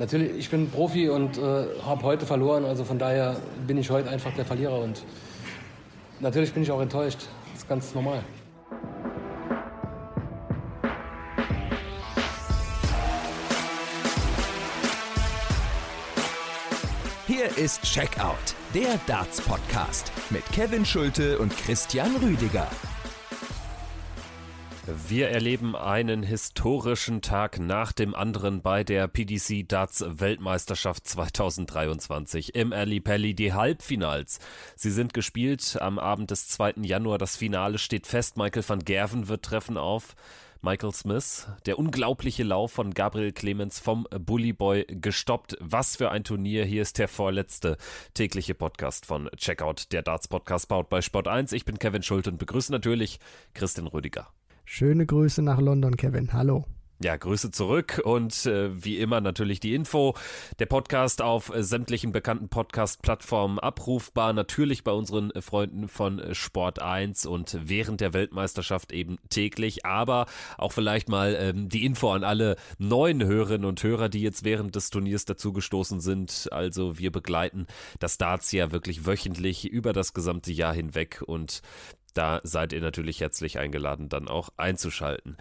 Natürlich, ich bin Profi und äh, habe heute verloren, also von daher bin ich heute einfach der Verlierer und natürlich bin ich auch enttäuscht. Das ist ganz normal. Hier ist Checkout, der Darts Podcast mit Kevin Schulte und Christian Rüdiger. Wir erleben einen historischen Tag nach dem anderen bei der PDC Darts Weltmeisterschaft 2023 im Ali Pelli die Halbfinals. Sie sind gespielt am Abend des 2. Januar. Das Finale steht fest. Michael van Gerven wird treffen auf Michael Smith. Der unglaubliche Lauf von Gabriel Clemens vom Bully Boy gestoppt. Was für ein Turnier. Hier ist der vorletzte tägliche Podcast von Checkout, der Darts Podcast baut bei Sport 1. Ich bin Kevin Schulte und begrüße natürlich Christian Rüdiger. Schöne Grüße nach London, Kevin. Hallo. Ja, Grüße zurück und äh, wie immer natürlich die Info. Der Podcast auf äh, sämtlichen bekannten Podcast-Plattformen abrufbar. Natürlich bei unseren äh, Freunden von äh, Sport 1 und während der Weltmeisterschaft eben täglich. Aber auch vielleicht mal ähm, die Info an alle neuen Hörerinnen und Hörer, die jetzt während des Turniers dazugestoßen sind. Also wir begleiten das Darts ja wirklich wöchentlich über das gesamte Jahr hinweg und da seid ihr natürlich herzlich eingeladen, dann auch einzuschalten.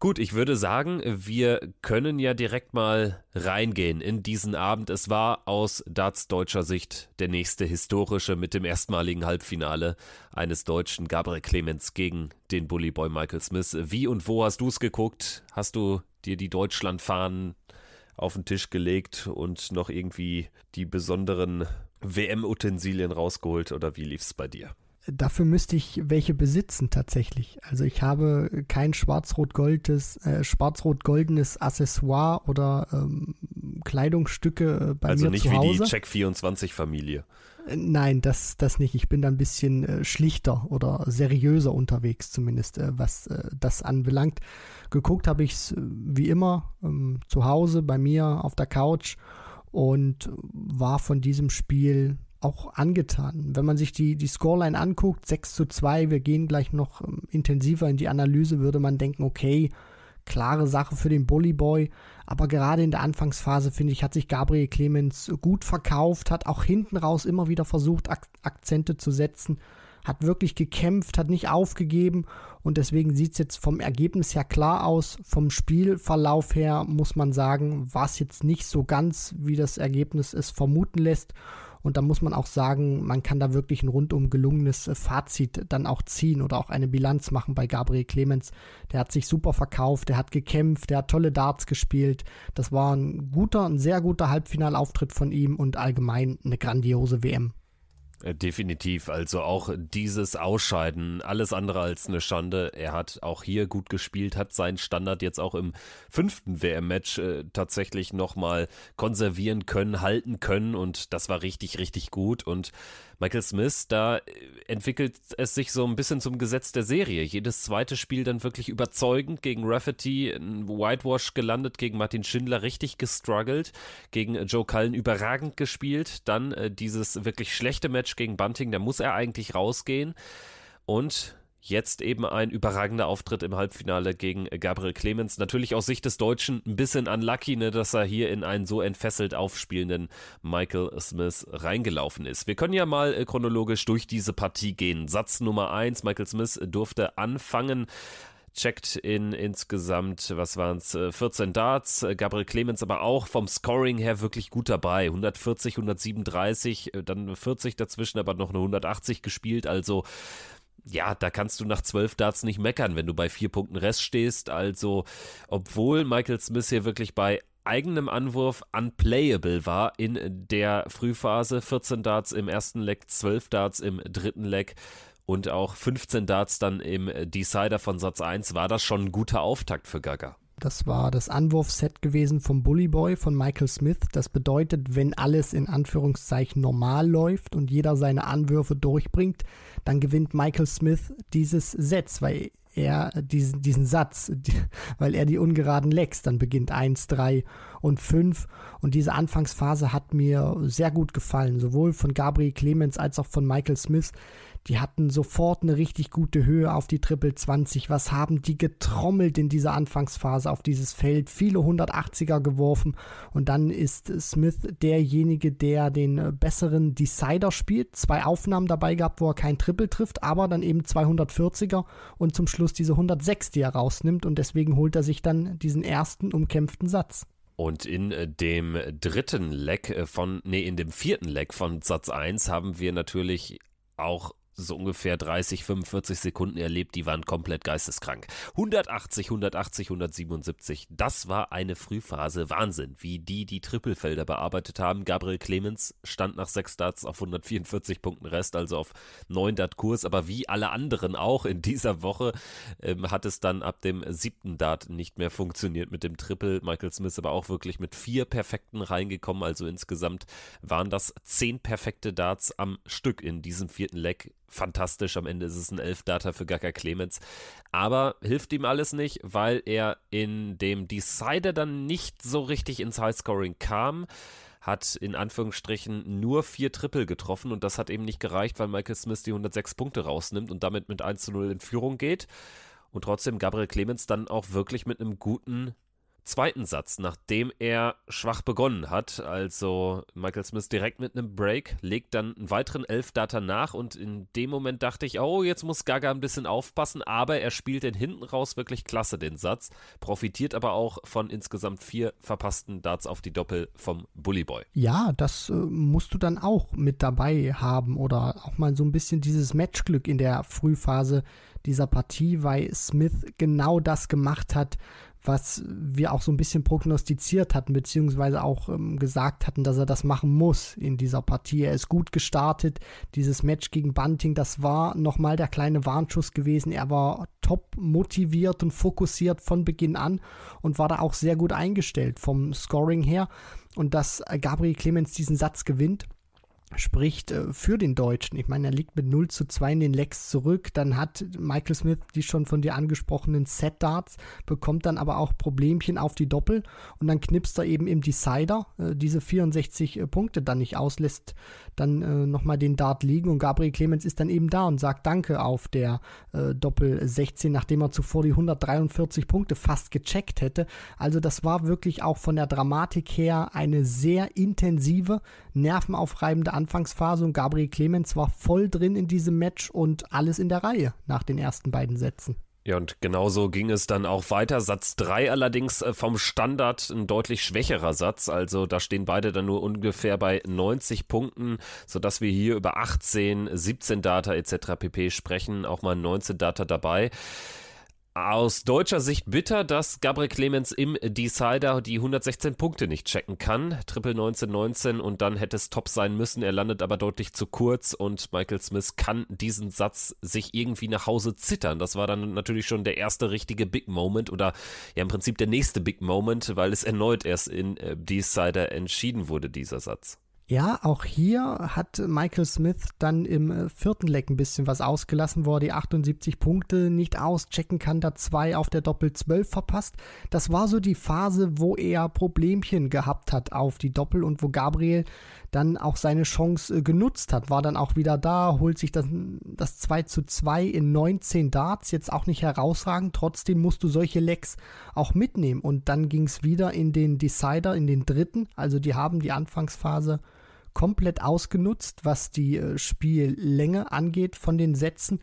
Gut, ich würde sagen, wir können ja direkt mal reingehen in diesen Abend. Es war aus Darts deutscher Sicht der nächste historische mit dem erstmaligen Halbfinale eines Deutschen Gabriel Clemens gegen den Bully Boy Michael Smith. Wie und wo hast du es geguckt? Hast du dir die Deutschlandfahnen auf den Tisch gelegt und noch irgendwie die besonderen WM-Utensilien rausgeholt oder wie lief es bei dir? Dafür müsste ich welche besitzen tatsächlich. Also ich habe kein schwarz-rot-goldenes äh, schwarz-rot-goldenes Accessoire oder ähm, Kleidungsstücke äh, bei also mir zu Hause. Also nicht wie die Check 24 Familie. Äh, nein, das das nicht. Ich bin da ein bisschen äh, schlichter oder seriöser unterwegs zumindest, äh, was äh, das anbelangt. Geguckt habe ich es wie immer ähm, zu Hause bei mir auf der Couch und war von diesem Spiel auch angetan. Wenn man sich die, die Scoreline anguckt, 6 zu 2, wir gehen gleich noch ähm, intensiver in die Analyse, würde man denken, okay, klare Sache für den Bully Boy. Aber gerade in der Anfangsphase, finde ich, hat sich Gabriel Clemens gut verkauft, hat auch hinten raus immer wieder versucht, Ak Akzente zu setzen, hat wirklich gekämpft, hat nicht aufgegeben und deswegen sieht es jetzt vom Ergebnis her klar aus. Vom Spielverlauf her muss man sagen, war es jetzt nicht so ganz, wie das Ergebnis es vermuten lässt. Und da muss man auch sagen, man kann da wirklich ein rundum gelungenes äh, Fazit dann auch ziehen oder auch eine Bilanz machen bei Gabriel Clemens. Der hat sich super verkauft, der hat gekämpft, der hat tolle Darts gespielt. Das war ein guter, ein sehr guter Halbfinalauftritt von ihm und allgemein eine grandiose WM. Äh, definitiv. Also auch dieses Ausscheiden, alles andere als eine Schande. Er hat auch hier gut gespielt, hat seinen Standard jetzt auch im fünften WM-Match äh, tatsächlich nochmal konservieren können, halten können und das war richtig, richtig gut. Und Michael Smith, da entwickelt es sich so ein bisschen zum Gesetz der Serie. Jedes zweite Spiel dann wirklich überzeugend gegen Rafferty, ein Whitewash gelandet, gegen Martin Schindler richtig gestruggelt, gegen Joe Cullen überragend gespielt, dann äh, dieses wirklich schlechte Match gegen Bunting, da muss er eigentlich rausgehen und Jetzt eben ein überragender Auftritt im Halbfinale gegen Gabriel Clemens. Natürlich aus Sicht des Deutschen ein bisschen unlucky, ne, dass er hier in einen so entfesselt aufspielenden Michael Smith reingelaufen ist. Wir können ja mal äh, chronologisch durch diese Partie gehen. Satz Nummer eins: Michael Smith durfte anfangen checkt in insgesamt, was waren es, 14 Darts. Gabriel Clemens aber auch vom Scoring her wirklich gut dabei. 140, 137, dann 40 dazwischen, aber noch eine 180 gespielt. Also ja, da kannst du nach zwölf Darts nicht meckern, wenn du bei vier Punkten Rest stehst. Also, obwohl Michael Smith hier wirklich bei eigenem Anwurf unplayable war in der Frühphase, 14 Darts im ersten Leg, 12 Darts im dritten Leg und auch 15 Darts dann im Decider von Satz 1, war das schon ein guter Auftakt für Gaga. Das war das Anwurfset gewesen vom Bully Boy von Michael Smith. Das bedeutet, wenn alles in Anführungszeichen normal läuft und jeder seine Anwürfe durchbringt, dann gewinnt Michael Smith dieses Set, weil er diesen, diesen Satz, weil er die ungeraden Lecks dann beginnt, 1, 3 und 5. Und diese Anfangsphase hat mir sehr gut gefallen, sowohl von Gabriel Clemens als auch von Michael Smith. Die hatten sofort eine richtig gute Höhe auf die Triple 20. Was haben die getrommelt in dieser Anfangsphase auf dieses Feld? Viele 180er geworfen. Und dann ist Smith derjenige, der den besseren Decider spielt. Zwei Aufnahmen dabei gehabt, wo er kein Triple trifft, aber dann eben 240er und zum Schluss diese 106, die er rausnimmt. Und deswegen holt er sich dann diesen ersten umkämpften Satz. Und in äh, dem dritten Leck äh, von, nee, in dem vierten Leck von Satz 1 haben wir natürlich auch so ungefähr 30, 45 Sekunden erlebt, die waren komplett geisteskrank. 180, 180, 177, das war eine Frühphase. Wahnsinn, wie die die Trippelfelder bearbeitet haben. Gabriel Clemens stand nach sechs Darts auf 144 Punkten Rest, also auf 9 Dart Kurs, aber wie alle anderen auch in dieser Woche ähm, hat es dann ab dem siebten Dart nicht mehr funktioniert mit dem Triple. Michael Smith aber auch wirklich mit vier perfekten reingekommen, also insgesamt waren das zehn perfekte Darts am Stück in diesem vierten Leck fantastisch. Am Ende ist es ein Elf-Data für Gaga Clemens. Aber hilft ihm alles nicht, weil er in dem Decider dann nicht so richtig ins Highscoring kam hat in Anführungsstrichen nur vier Triple getroffen und das hat eben nicht gereicht, weil Michael Smith die 106 Punkte rausnimmt und damit mit 1 zu 0 in Führung geht. Und trotzdem Gabriel Clemens dann auch wirklich mit einem guten zweiten Satz, nachdem er schwach begonnen hat. Also Michael Smith direkt mit einem Break, legt dann einen weiteren Elf-Data nach und in dem Moment dachte ich, oh, jetzt muss Gaga ein bisschen aufpassen, aber er spielt den hinten raus wirklich klasse, den Satz, profitiert aber auch von insgesamt vier verpassten Darts auf die Doppel vom Bully Boy. Ja, das äh, musst du dann auch mit dabei haben oder auch mal so ein bisschen dieses Matchglück in der Frühphase dieser Partie, weil Smith genau das gemacht hat, was wir auch so ein bisschen prognostiziert hatten, beziehungsweise auch ähm, gesagt hatten, dass er das machen muss in dieser Partie. Er ist gut gestartet. Dieses Match gegen Bunting, das war nochmal der kleine Warnschuss gewesen. Er war top motiviert und fokussiert von Beginn an und war da auch sehr gut eingestellt vom Scoring her. Und dass Gabriel Clemens diesen Satz gewinnt, spricht äh, für den Deutschen. Ich meine, er liegt mit 0 zu 2 in den Lecks zurück. Dann hat Michael Smith die schon von dir angesprochenen Set-Darts, bekommt dann aber auch Problemchen auf die Doppel und dann knipst er eben im Decider äh, diese 64 äh, Punkte dann nicht aus, lässt dann äh, nochmal den Dart liegen und Gabriel Clemens ist dann eben da und sagt Danke auf der äh, Doppel 16, nachdem er zuvor die 143 Punkte fast gecheckt hätte. Also das war wirklich auch von der Dramatik her eine sehr intensive, nervenaufreibende Anfangsphase und Gabriel Clemens war voll drin in diesem Match und alles in der Reihe nach den ersten beiden Sätzen. Ja, und genauso ging es dann auch weiter. Satz 3 allerdings äh, vom Standard ein deutlich schwächerer Satz. Also da stehen beide dann nur ungefähr bei 90 Punkten, sodass wir hier über 18, 17 Data etc. pp. sprechen. Auch mal 19 Data dabei. Aus deutscher Sicht bitter, dass Gabriel Clemens im Decider die 116 Punkte nicht checken kann. Triple 1919 und dann hätte es top sein müssen. Er landet aber deutlich zu kurz und Michael Smith kann diesen Satz sich irgendwie nach Hause zittern. Das war dann natürlich schon der erste richtige Big Moment oder ja im Prinzip der nächste Big Moment, weil es erneut erst in äh, Decider entschieden wurde, dieser Satz. Ja, auch hier hat Michael Smith dann im äh, vierten Leck ein bisschen was ausgelassen, wo er die 78 Punkte nicht auschecken kann, da zwei auf der Doppel 12 verpasst. Das war so die Phase, wo er Problemchen gehabt hat auf die Doppel und wo Gabriel dann auch seine Chance äh, genutzt hat, war dann auch wieder da, holt sich das, das 2 zu 2 in 19 Darts, jetzt auch nicht herausragend, trotzdem musst du solche Lecks auch mitnehmen und dann ging es wieder in den Decider, in den dritten, also die haben die Anfangsphase komplett ausgenutzt, was die äh, Spiellänge angeht von den Sätzen.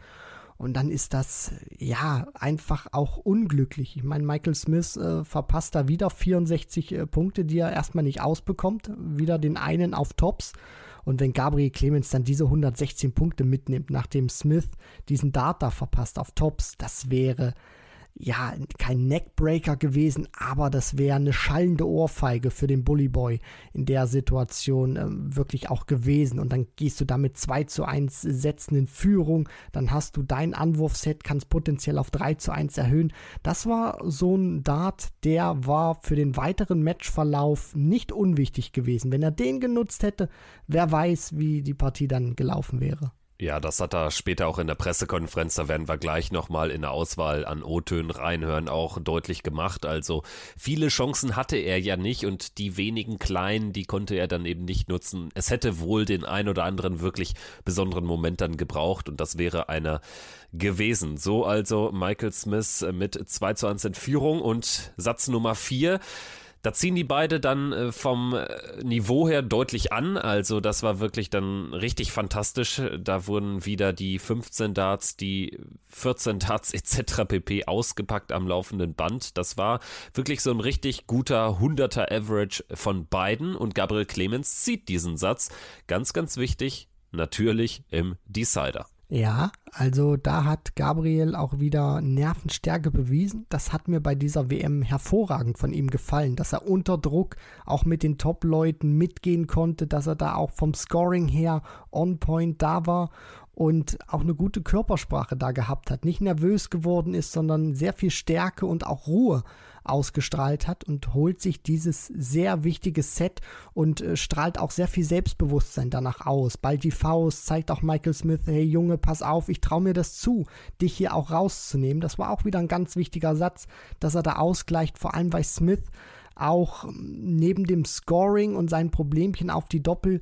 Und dann ist das ja einfach auch unglücklich. Ich meine, Michael Smith äh, verpasst da wieder 64 äh, Punkte, die er erstmal nicht ausbekommt. Wieder den einen auf Tops. Und wenn Gabriel Clemens dann diese 116 Punkte mitnimmt, nachdem Smith diesen Data verpasst auf Tops, das wäre ja, kein Neckbreaker gewesen, aber das wäre eine schallende Ohrfeige für den Bully Boy in der Situation ähm, wirklich auch gewesen. Und dann gehst du damit 2 zu 1 Sätzen in Führung, dann hast du dein Anwurfset, kannst potenziell auf 3 zu 1 erhöhen. Das war so ein Dart, der war für den weiteren Matchverlauf nicht unwichtig gewesen. Wenn er den genutzt hätte, wer weiß, wie die Partie dann gelaufen wäre. Ja, das hat er später auch in der Pressekonferenz, da werden wir gleich nochmal in der Auswahl an O-Tönen reinhören, auch deutlich gemacht. Also viele Chancen hatte er ja nicht und die wenigen kleinen, die konnte er dann eben nicht nutzen. Es hätte wohl den ein oder anderen wirklich besonderen Moment dann gebraucht und das wäre einer gewesen. So also Michael Smith mit 2 zu 1 in Führung und Satz Nummer 4. Da ziehen die beide dann äh, vom äh, Niveau her deutlich an. Also das war wirklich dann richtig fantastisch. Da wurden wieder die 15 Darts, die 14 Darts etc. pp. ausgepackt am laufenden Band. Das war wirklich so ein richtig guter 100er Average von beiden. Und Gabriel Clemens zieht diesen Satz. Ganz, ganz wichtig, natürlich im Decider. Ja, also da hat Gabriel auch wieder Nervenstärke bewiesen. Das hat mir bei dieser WM hervorragend von ihm gefallen, dass er unter Druck auch mit den Top-Leuten mitgehen konnte, dass er da auch vom Scoring her on point da war und auch eine gute Körpersprache da gehabt hat. Nicht nervös geworden ist, sondern sehr viel Stärke und auch Ruhe ausgestrahlt hat und holt sich dieses sehr wichtige Set und äh, strahlt auch sehr viel Selbstbewusstsein danach aus. Bald die Faust zeigt auch Michael Smith, hey Junge, pass auf, ich traue mir das zu, dich hier auch rauszunehmen. Das war auch wieder ein ganz wichtiger Satz, dass er da ausgleicht, vor allem weil Smith auch ähm, neben dem Scoring und seinen Problemchen auf die Doppel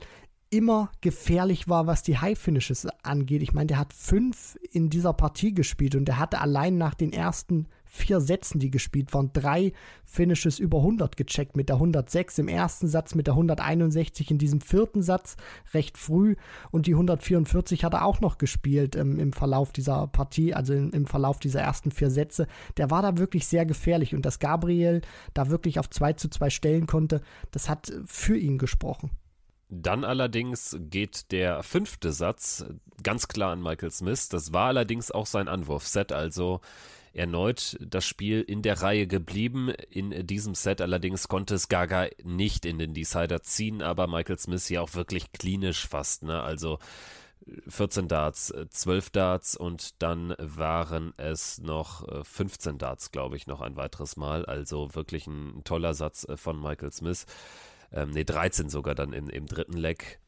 immer gefährlich war, was die High Finishes angeht. Ich meine, der hat fünf in dieser Partie gespielt und der hatte allein nach den ersten vier Sätzen, die gespielt waren, drei Finishes über 100 gecheckt mit der 106 im ersten Satz, mit der 161 in diesem vierten Satz recht früh und die 144 hat er auch noch gespielt ähm, im Verlauf dieser Partie, also im, im Verlauf dieser ersten vier Sätze. Der war da wirklich sehr gefährlich und dass Gabriel da wirklich auf 2 zu 2 stellen konnte, das hat für ihn gesprochen. Dann allerdings geht der fünfte Satz ganz klar an Michael Smith. Das war allerdings auch sein Anwurfset, also erneut das Spiel in der Reihe geblieben. In diesem Set allerdings konnte es Gaga nicht in den Decider ziehen, aber Michael Smith hier auch wirklich klinisch fast, ne? Also 14 Darts, 12 Darts und dann waren es noch 15 Darts, glaube ich, noch ein weiteres Mal. Also wirklich ein toller Satz von Michael Smith. Ähm, ne, 13 sogar dann im, im dritten Leg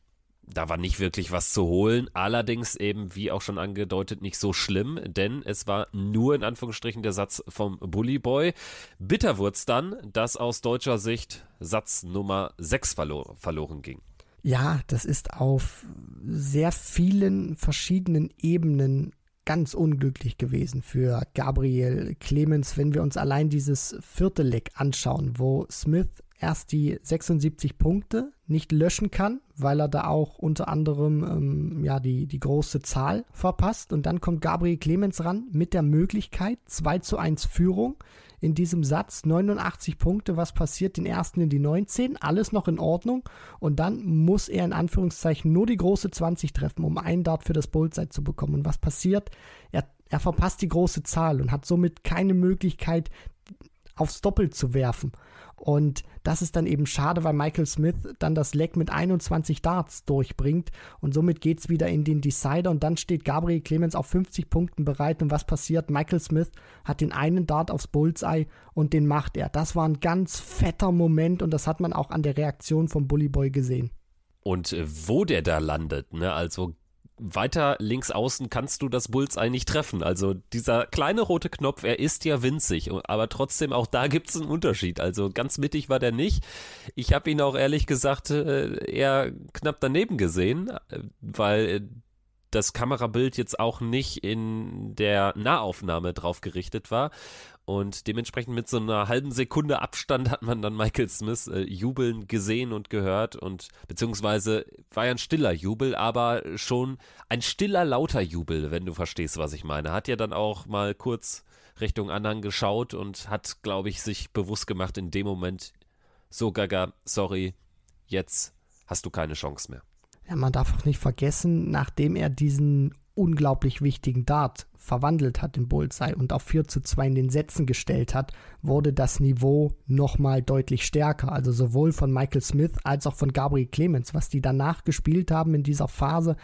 da war nicht wirklich was zu holen. Allerdings eben, wie auch schon angedeutet, nicht so schlimm, denn es war nur in Anführungsstrichen der Satz vom Bully Boy. Bitter wurde es dann, dass aus deutscher Sicht Satz Nummer 6 verlo verloren ging. Ja, das ist auf sehr vielen verschiedenen Ebenen ganz unglücklich gewesen für Gabriel Clemens, wenn wir uns allein dieses vierte Leck anschauen, wo Smith erst die 76 Punkte nicht löschen kann, weil er da auch unter anderem ähm, ja, die, die große Zahl verpasst. Und dann kommt Gabriel Clemens ran mit der Möglichkeit 2 zu 1 Führung in diesem Satz. 89 Punkte, was passiert? Den ersten in die 19, alles noch in Ordnung. Und dann muss er in Anführungszeichen nur die große 20 treffen, um einen Dart für das Bullseye zu bekommen. Und was passiert? Er, er verpasst die große Zahl und hat somit keine Möglichkeit, aufs Doppel zu werfen. Und das ist dann eben schade, weil Michael Smith dann das Leck mit 21 Darts durchbringt und somit geht es wieder in den Decider und dann steht Gabriel Clemens auf 50 Punkten bereit und was passiert? Michael Smith hat den einen Dart aufs Bullseye und den macht er. Das war ein ganz fetter Moment und das hat man auch an der Reaktion vom Bully Boy gesehen. Und äh, wo der da landet, ne? Also weiter links außen kannst du das Bullseye nicht treffen. Also dieser kleine rote Knopf, er ist ja winzig, aber trotzdem auch da gibt es einen Unterschied. Also ganz mittig war der nicht. Ich habe ihn auch ehrlich gesagt äh, eher knapp daneben gesehen, äh, weil äh, das Kamerabild jetzt auch nicht in der Nahaufnahme drauf gerichtet war. Und dementsprechend mit so einer halben Sekunde Abstand hat man dann Michael Smith äh, jubeln gesehen und gehört und beziehungsweise war ja ein stiller Jubel, aber schon ein stiller, lauter Jubel, wenn du verstehst, was ich meine. Hat ja dann auch mal kurz Richtung Anhang geschaut und hat, glaube ich, sich bewusst gemacht in dem Moment, so Gaga, sorry, jetzt hast du keine Chance mehr. Ja, man darf auch nicht vergessen, nachdem er diesen unglaublich wichtigen Dart verwandelt hat im Bullseye und auf 4 zu 2 in den Sätzen gestellt hat, wurde das Niveau nochmal deutlich stärker. Also sowohl von Michael Smith als auch von Gabriel Clemens, was die danach gespielt haben in dieser Phase,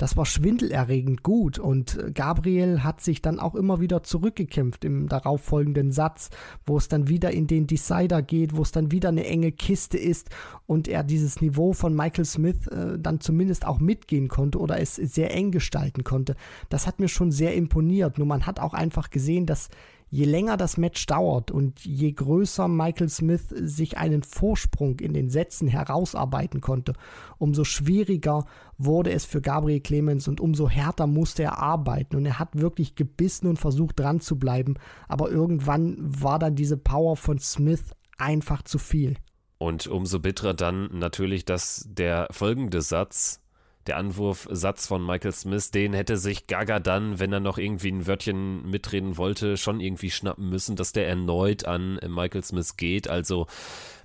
das war schwindelerregend gut und Gabriel hat sich dann auch immer wieder zurückgekämpft im darauffolgenden Satz, wo es dann wieder in den Decider geht, wo es dann wieder eine enge Kiste ist und er dieses Niveau von Michael Smith äh, dann zumindest auch mitgehen konnte oder es sehr eng gestalten konnte. Das hat mir schon sehr imponiert. Nur man hat auch einfach gesehen, dass je länger das Match dauert und je größer Michael Smith sich einen Vorsprung in den Sätzen herausarbeiten konnte, umso schwieriger wurde es für Gabriel Clemens und umso härter musste er arbeiten. Und er hat wirklich gebissen und versucht dran zu bleiben. Aber irgendwann war dann diese Power von Smith einfach zu viel. Und umso bitterer dann natürlich, dass der folgende Satz der Anwurfsatz von Michael Smith, den hätte sich Gaga dann, wenn er noch irgendwie ein Wörtchen mitreden wollte, schon irgendwie schnappen müssen, dass der erneut an Michael Smith geht. Also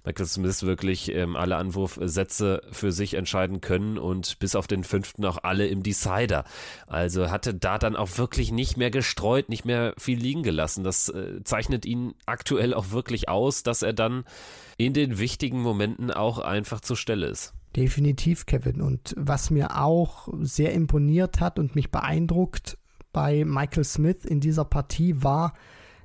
Michael Smith wirklich ähm, alle Anwurfsätze für sich entscheiden können und bis auf den fünften auch alle im Decider. Also hatte da dann auch wirklich nicht mehr gestreut, nicht mehr viel liegen gelassen. Das äh, zeichnet ihn aktuell auch wirklich aus, dass er dann in den wichtigen Momenten auch einfach zur Stelle ist. Definitiv, Kevin. Und was mir auch sehr imponiert hat und mich beeindruckt bei Michael Smith in dieser Partie war,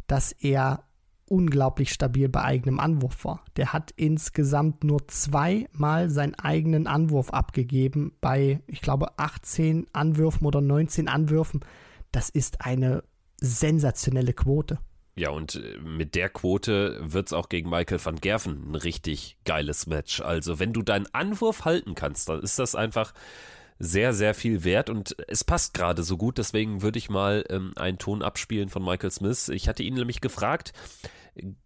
dass er unglaublich stabil bei eigenem Anwurf war. Der hat insgesamt nur zweimal seinen eigenen Anwurf abgegeben bei, ich glaube, 18 Anwürfen oder 19 Anwürfen. Das ist eine sensationelle Quote. Ja, und äh, mit der Quote wird es auch gegen Michael van Gerven ein richtig geiles Match. Also, wenn du deinen Anwurf halten kannst, dann ist das einfach sehr, sehr viel wert und es passt gerade so gut. Deswegen würde ich mal ähm, einen Ton abspielen von Michael Smith. Ich hatte ihn nämlich gefragt,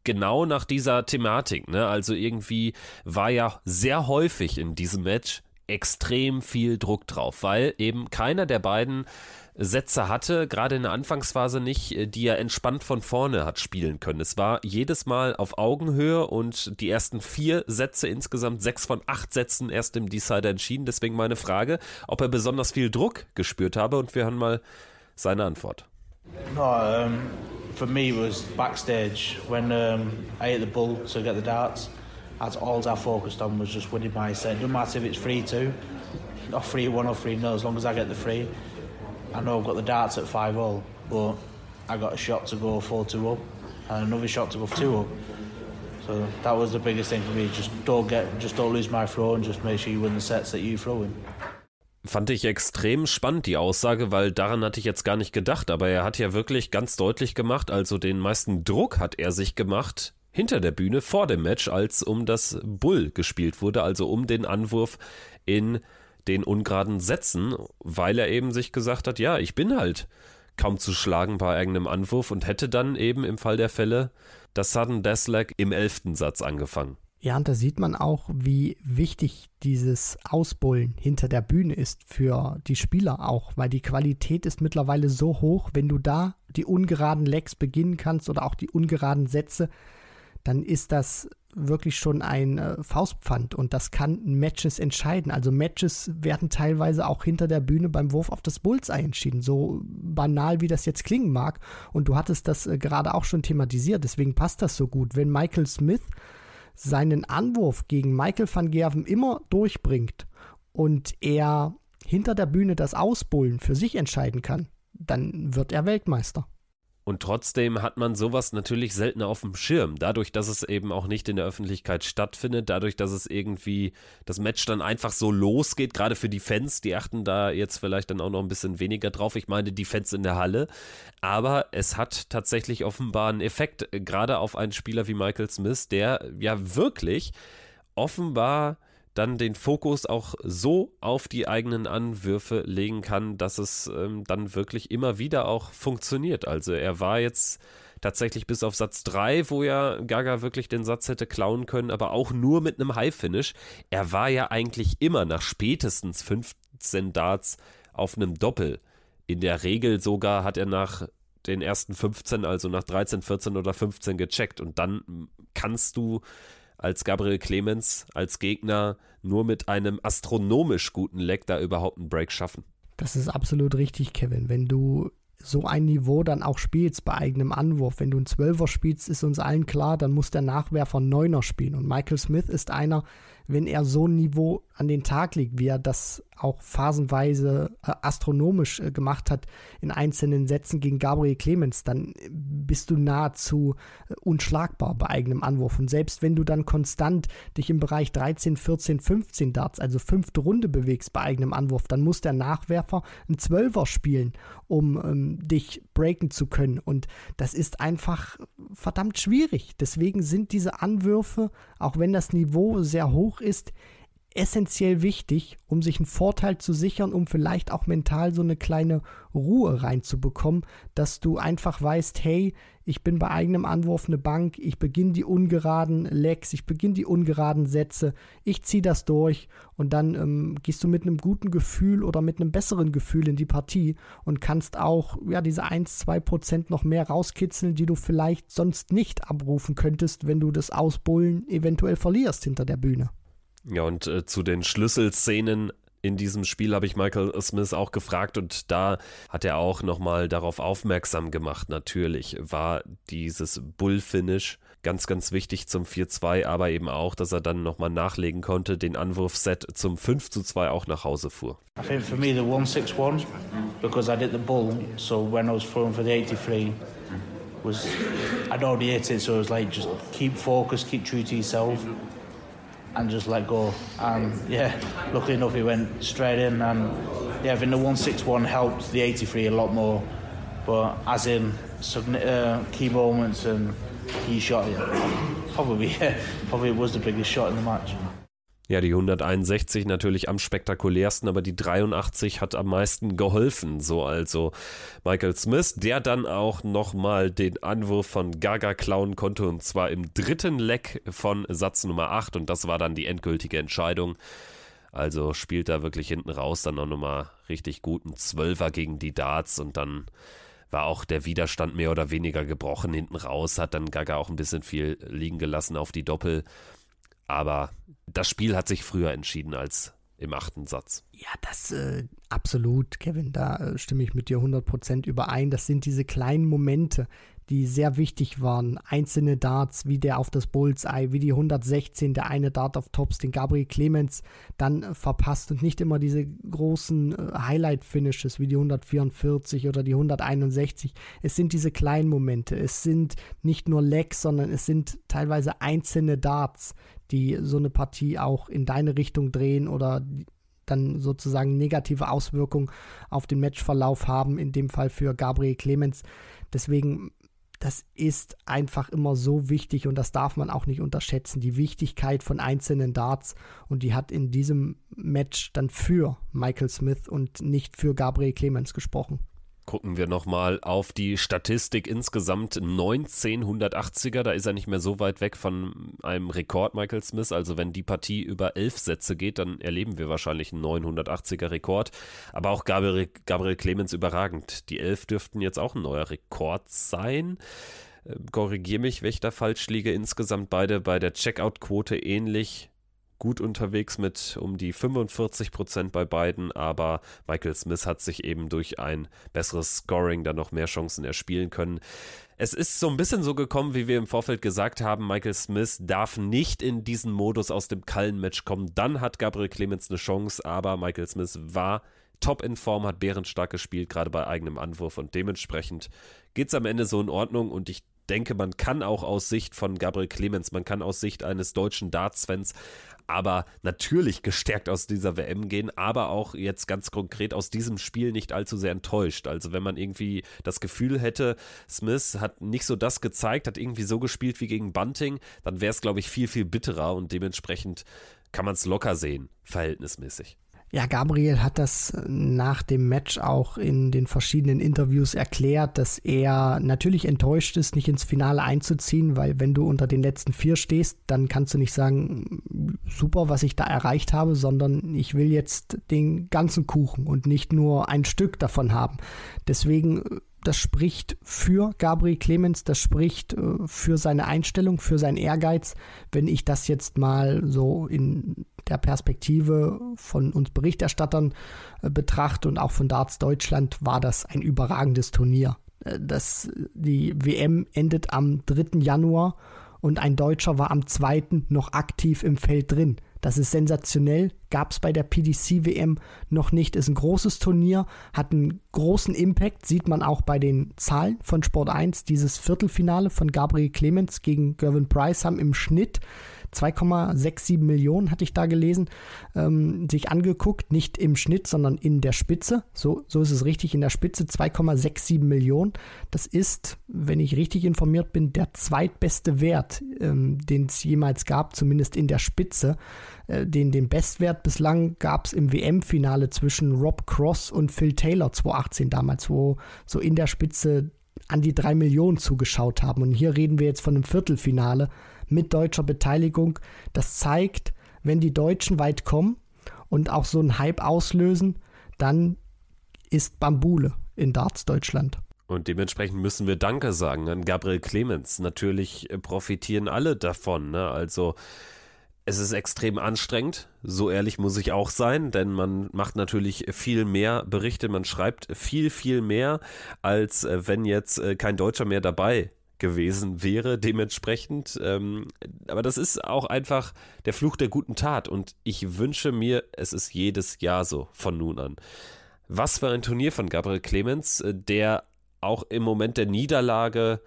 genau nach dieser Thematik. Ne? Also irgendwie war ja sehr häufig in diesem Match extrem viel Druck drauf, weil eben keiner der beiden Sätze hatte, gerade in der Anfangsphase nicht, äh, die er entspannt von vorne hat spielen können. Es war jedes Mal auf Augenhöhe und die ersten vier Sätze insgesamt, sechs von acht Sätzen erst im Decider entschieden. Deswegen meine Frage, ob er besonders viel Druck gespürt habe und wir hören mal seine Antwort. No, um, for me was backstage when um, I hit the bull to get the darts. That's all I focused on was just winning my set. No matter if it's free two, or free one or free no, as long as I get the free. I know I've got the darts at 5 all, but I got a shot to go 4 2 up and another shot to go 2 up. So that was the biggest thing for me. Just don't get, just don't lose my throw and just make sure you win the sets that you throw in. Fand ich extrem spannend, die Aussage, weil daran hatte ich jetzt gar nicht gedacht. Aber er hat ja wirklich ganz deutlich gemacht, also den meisten Druck hat er sich gemacht hinter der Bühne vor dem Match, als um das Bull gespielt wurde, also um den Anwurf in den ungeraden Sätzen, weil er eben sich gesagt hat, ja, ich bin halt kaum zu schlagen bei eigenem Anwurf und hätte dann eben im Fall der Fälle das Sudden Deathleg im elften Satz angefangen. Ja, und da sieht man auch, wie wichtig dieses Ausbullen hinter der Bühne ist für die Spieler auch, weil die Qualität ist mittlerweile so hoch, wenn du da die ungeraden Legs beginnen kannst oder auch die ungeraden Sätze, dann ist das wirklich schon ein äh, Faustpfand und das kann Matches entscheiden. Also Matches werden teilweise auch hinter der Bühne beim Wurf auf das Bullseye entschieden, so banal wie das jetzt klingen mag. Und du hattest das äh, gerade auch schon thematisiert, deswegen passt das so gut. Wenn Michael Smith seinen Anwurf gegen Michael van Gerven immer durchbringt und er hinter der Bühne das Ausbullen für sich entscheiden kann, dann wird er Weltmeister. Und trotzdem hat man sowas natürlich seltener auf dem Schirm. Dadurch, dass es eben auch nicht in der Öffentlichkeit stattfindet, dadurch, dass es irgendwie das Match dann einfach so losgeht, gerade für die Fans, die achten da jetzt vielleicht dann auch noch ein bisschen weniger drauf. Ich meine, die Fans in der Halle. Aber es hat tatsächlich offenbar einen Effekt, gerade auf einen Spieler wie Michael Smith, der ja wirklich offenbar dann den Fokus auch so auf die eigenen Anwürfe legen kann, dass es ähm, dann wirklich immer wieder auch funktioniert. Also er war jetzt tatsächlich bis auf Satz 3, wo ja Gaga wirklich den Satz hätte klauen können, aber auch nur mit einem High-Finish. Er war ja eigentlich immer nach spätestens 15 Darts auf einem Doppel. In der Regel sogar hat er nach den ersten 15, also nach 13, 14 oder 15 gecheckt und dann kannst du als Gabriel Clemens als Gegner nur mit einem astronomisch guten Leck da überhaupt einen Break schaffen. Das ist absolut richtig, Kevin. Wenn du so ein Niveau dann auch spielst bei eigenem Anwurf. Wenn du einen Zwölfer spielst, ist uns allen klar, dann muss der Nachwerfer Neuner spielen. Und Michael Smith ist einer, wenn er so ein Niveau an den Tag legt, wie er das auch phasenweise äh, astronomisch äh, gemacht hat in einzelnen Sätzen gegen Gabriel Clemens, dann bist du nahezu äh, unschlagbar bei eigenem Anwurf. Und selbst wenn du dann konstant dich im Bereich 13, 14, 15 Darts, also fünfte Runde bewegst bei eigenem Anwurf, dann muss der Nachwerfer einen Zwölfer spielen, um ähm, dich breaken zu können. Und das ist einfach verdammt schwierig. Deswegen sind diese Anwürfe, auch wenn das Niveau sehr hoch ist, essentiell wichtig, um sich einen Vorteil zu sichern, um vielleicht auch mental so eine kleine Ruhe reinzubekommen, dass du einfach weißt, hey, ich bin bei eigenem Anwurf eine Bank, ich beginne die ungeraden Legs, ich beginne die ungeraden Sätze, ich ziehe das durch und dann ähm, gehst du mit einem guten Gefühl oder mit einem besseren Gefühl in die Partie und kannst auch ja diese 1, 2 Prozent noch mehr rauskitzeln, die du vielleicht sonst nicht abrufen könntest, wenn du das Ausbullen eventuell verlierst hinter der Bühne. Ja, und äh, zu den Schlüsselszenen in diesem Spiel habe ich Michael Smith auch gefragt und da hat er auch nochmal darauf aufmerksam gemacht. Natürlich war dieses Bull-Finish ganz, ganz wichtig zum 4-2, aber eben auch, dass er dann nochmal nachlegen konnte, den Anwurfset zum 5-2 auch nach Hause fuhr. I think for me the 1-6-1, because I did the bull, so when I was throwing for the 83 was, I'd already hit it, so it was like just keep focused, keep true to yourself. And just let go. And yeah, luckily enough, he went straight in. And yeah, I think the 161 helped the 83 a lot more. But as in uh, key moments and key shot, yeah, probably yeah, probably was the biggest shot in the match. Ja, die 161 natürlich am spektakulärsten, aber die 83 hat am meisten geholfen. So also Michael Smith, der dann auch nochmal den Anwurf von Gaga klauen konnte und zwar im dritten Leck von Satz Nummer 8 und das war dann die endgültige Entscheidung. Also spielt er wirklich hinten raus dann auch nochmal richtig guten Zwölfer gegen die Darts und dann war auch der Widerstand mehr oder weniger gebrochen hinten raus, hat dann Gaga auch ein bisschen viel liegen gelassen auf die Doppel. Aber das Spiel hat sich früher entschieden als im achten Satz. Ja, das äh, absolut, Kevin, da äh, stimme ich mit dir 100% überein. Das sind diese kleinen Momente, die sehr wichtig waren. Einzelne Darts, wie der auf das Bullseye, wie die 116, der eine Dart auf Tops, den Gabriel Clemens dann äh, verpasst und nicht immer diese großen äh, Highlight-Finishes wie die 144 oder die 161. Es sind diese kleinen Momente. Es sind nicht nur Legs, sondern es sind teilweise einzelne Darts, die so eine Partie auch in deine Richtung drehen oder dann sozusagen negative Auswirkungen auf den Matchverlauf haben, in dem Fall für Gabriel Clemens. Deswegen, das ist einfach immer so wichtig und das darf man auch nicht unterschätzen, die Wichtigkeit von einzelnen Darts und die hat in diesem Match dann für Michael Smith und nicht für Gabriel Clemens gesprochen. Gucken wir nochmal auf die Statistik insgesamt 1980er. Da ist er nicht mehr so weit weg von einem Rekord Michael Smith. Also wenn die Partie über elf Sätze geht, dann erleben wir wahrscheinlich einen 980er Rekord. Aber auch Gabriel, Gabriel Clemens überragend. Die elf dürften jetzt auch ein neuer Rekord sein. Äh, Korrigiere mich, wenn ich da falsch liege. Insgesamt beide bei der Checkout-Quote ähnlich gut unterwegs mit um die 45 Prozent bei beiden, aber Michael Smith hat sich eben durch ein besseres Scoring dann noch mehr Chancen erspielen können. Es ist so ein bisschen so gekommen, wie wir im Vorfeld gesagt haben, Michael Smith darf nicht in diesen Modus aus dem Kallen-Match kommen. Dann hat Gabriel Clemens eine Chance, aber Michael Smith war top in Form, hat bärenstark gespielt, gerade bei eigenem Anwurf und dementsprechend geht es am Ende so in Ordnung und ich denke, man kann auch aus Sicht von Gabriel Clemens, man kann aus Sicht eines deutschen Darts-Fans aber natürlich gestärkt aus dieser WM gehen, aber auch jetzt ganz konkret aus diesem Spiel nicht allzu sehr enttäuscht. Also wenn man irgendwie das Gefühl hätte, Smith hat nicht so das gezeigt, hat irgendwie so gespielt wie gegen Bunting, dann wäre es, glaube ich, viel, viel bitterer und dementsprechend kann man es locker sehen, verhältnismäßig. Ja, Gabriel hat das nach dem Match auch in den verschiedenen Interviews erklärt, dass er natürlich enttäuscht ist, nicht ins Finale einzuziehen, weil wenn du unter den letzten vier stehst, dann kannst du nicht sagen, super, was ich da erreicht habe, sondern ich will jetzt den ganzen Kuchen und nicht nur ein Stück davon haben. Deswegen das spricht für Gabriel Clemens, das spricht äh, für seine Einstellung, für seinen Ehrgeiz. Wenn ich das jetzt mal so in der Perspektive von uns Berichterstattern äh, betrachte und auch von Darts Deutschland, war das ein überragendes Turnier. Äh, das, die WM endet am 3. Januar und ein Deutscher war am 2. noch aktiv im Feld drin. Das ist sensationell. Gab es bei der PDC WM noch nicht. Ist ein großes Turnier, hat einen großen Impact, sieht man auch bei den Zahlen von Sport 1. Dieses Viertelfinale von Gabriel Clemens gegen Gervin Price haben im Schnitt 2,67 Millionen hatte ich da gelesen, ähm, sich angeguckt, nicht im Schnitt, sondern in der Spitze. So, so ist es richtig, in der Spitze 2,67 Millionen. Das ist, wenn ich richtig informiert bin, der zweitbeste Wert, ähm, den es jemals gab, zumindest in der Spitze. Äh, den, den Bestwert bislang gab es im WM-Finale zwischen Rob Cross und Phil Taylor 2018 damals, wo so in der Spitze an die drei Millionen zugeschaut haben. Und hier reden wir jetzt von einem Viertelfinale mit deutscher Beteiligung. Das zeigt, wenn die Deutschen weit kommen und auch so einen Hype auslösen, dann ist Bambule in Darts Deutschland. Und dementsprechend müssen wir Danke sagen an Gabriel Clemens. Natürlich profitieren alle davon. Ne? Also es ist extrem anstrengend, so ehrlich muss ich auch sein, denn man macht natürlich viel mehr Berichte, man schreibt viel, viel mehr, als äh, wenn jetzt äh, kein Deutscher mehr dabei gewesen wäre, dementsprechend. Ähm, aber das ist auch einfach der Fluch der guten Tat und ich wünsche mir, es ist jedes Jahr so von nun an. Was für ein Turnier von Gabriel Clemens, äh, der auch im Moment der Niederlage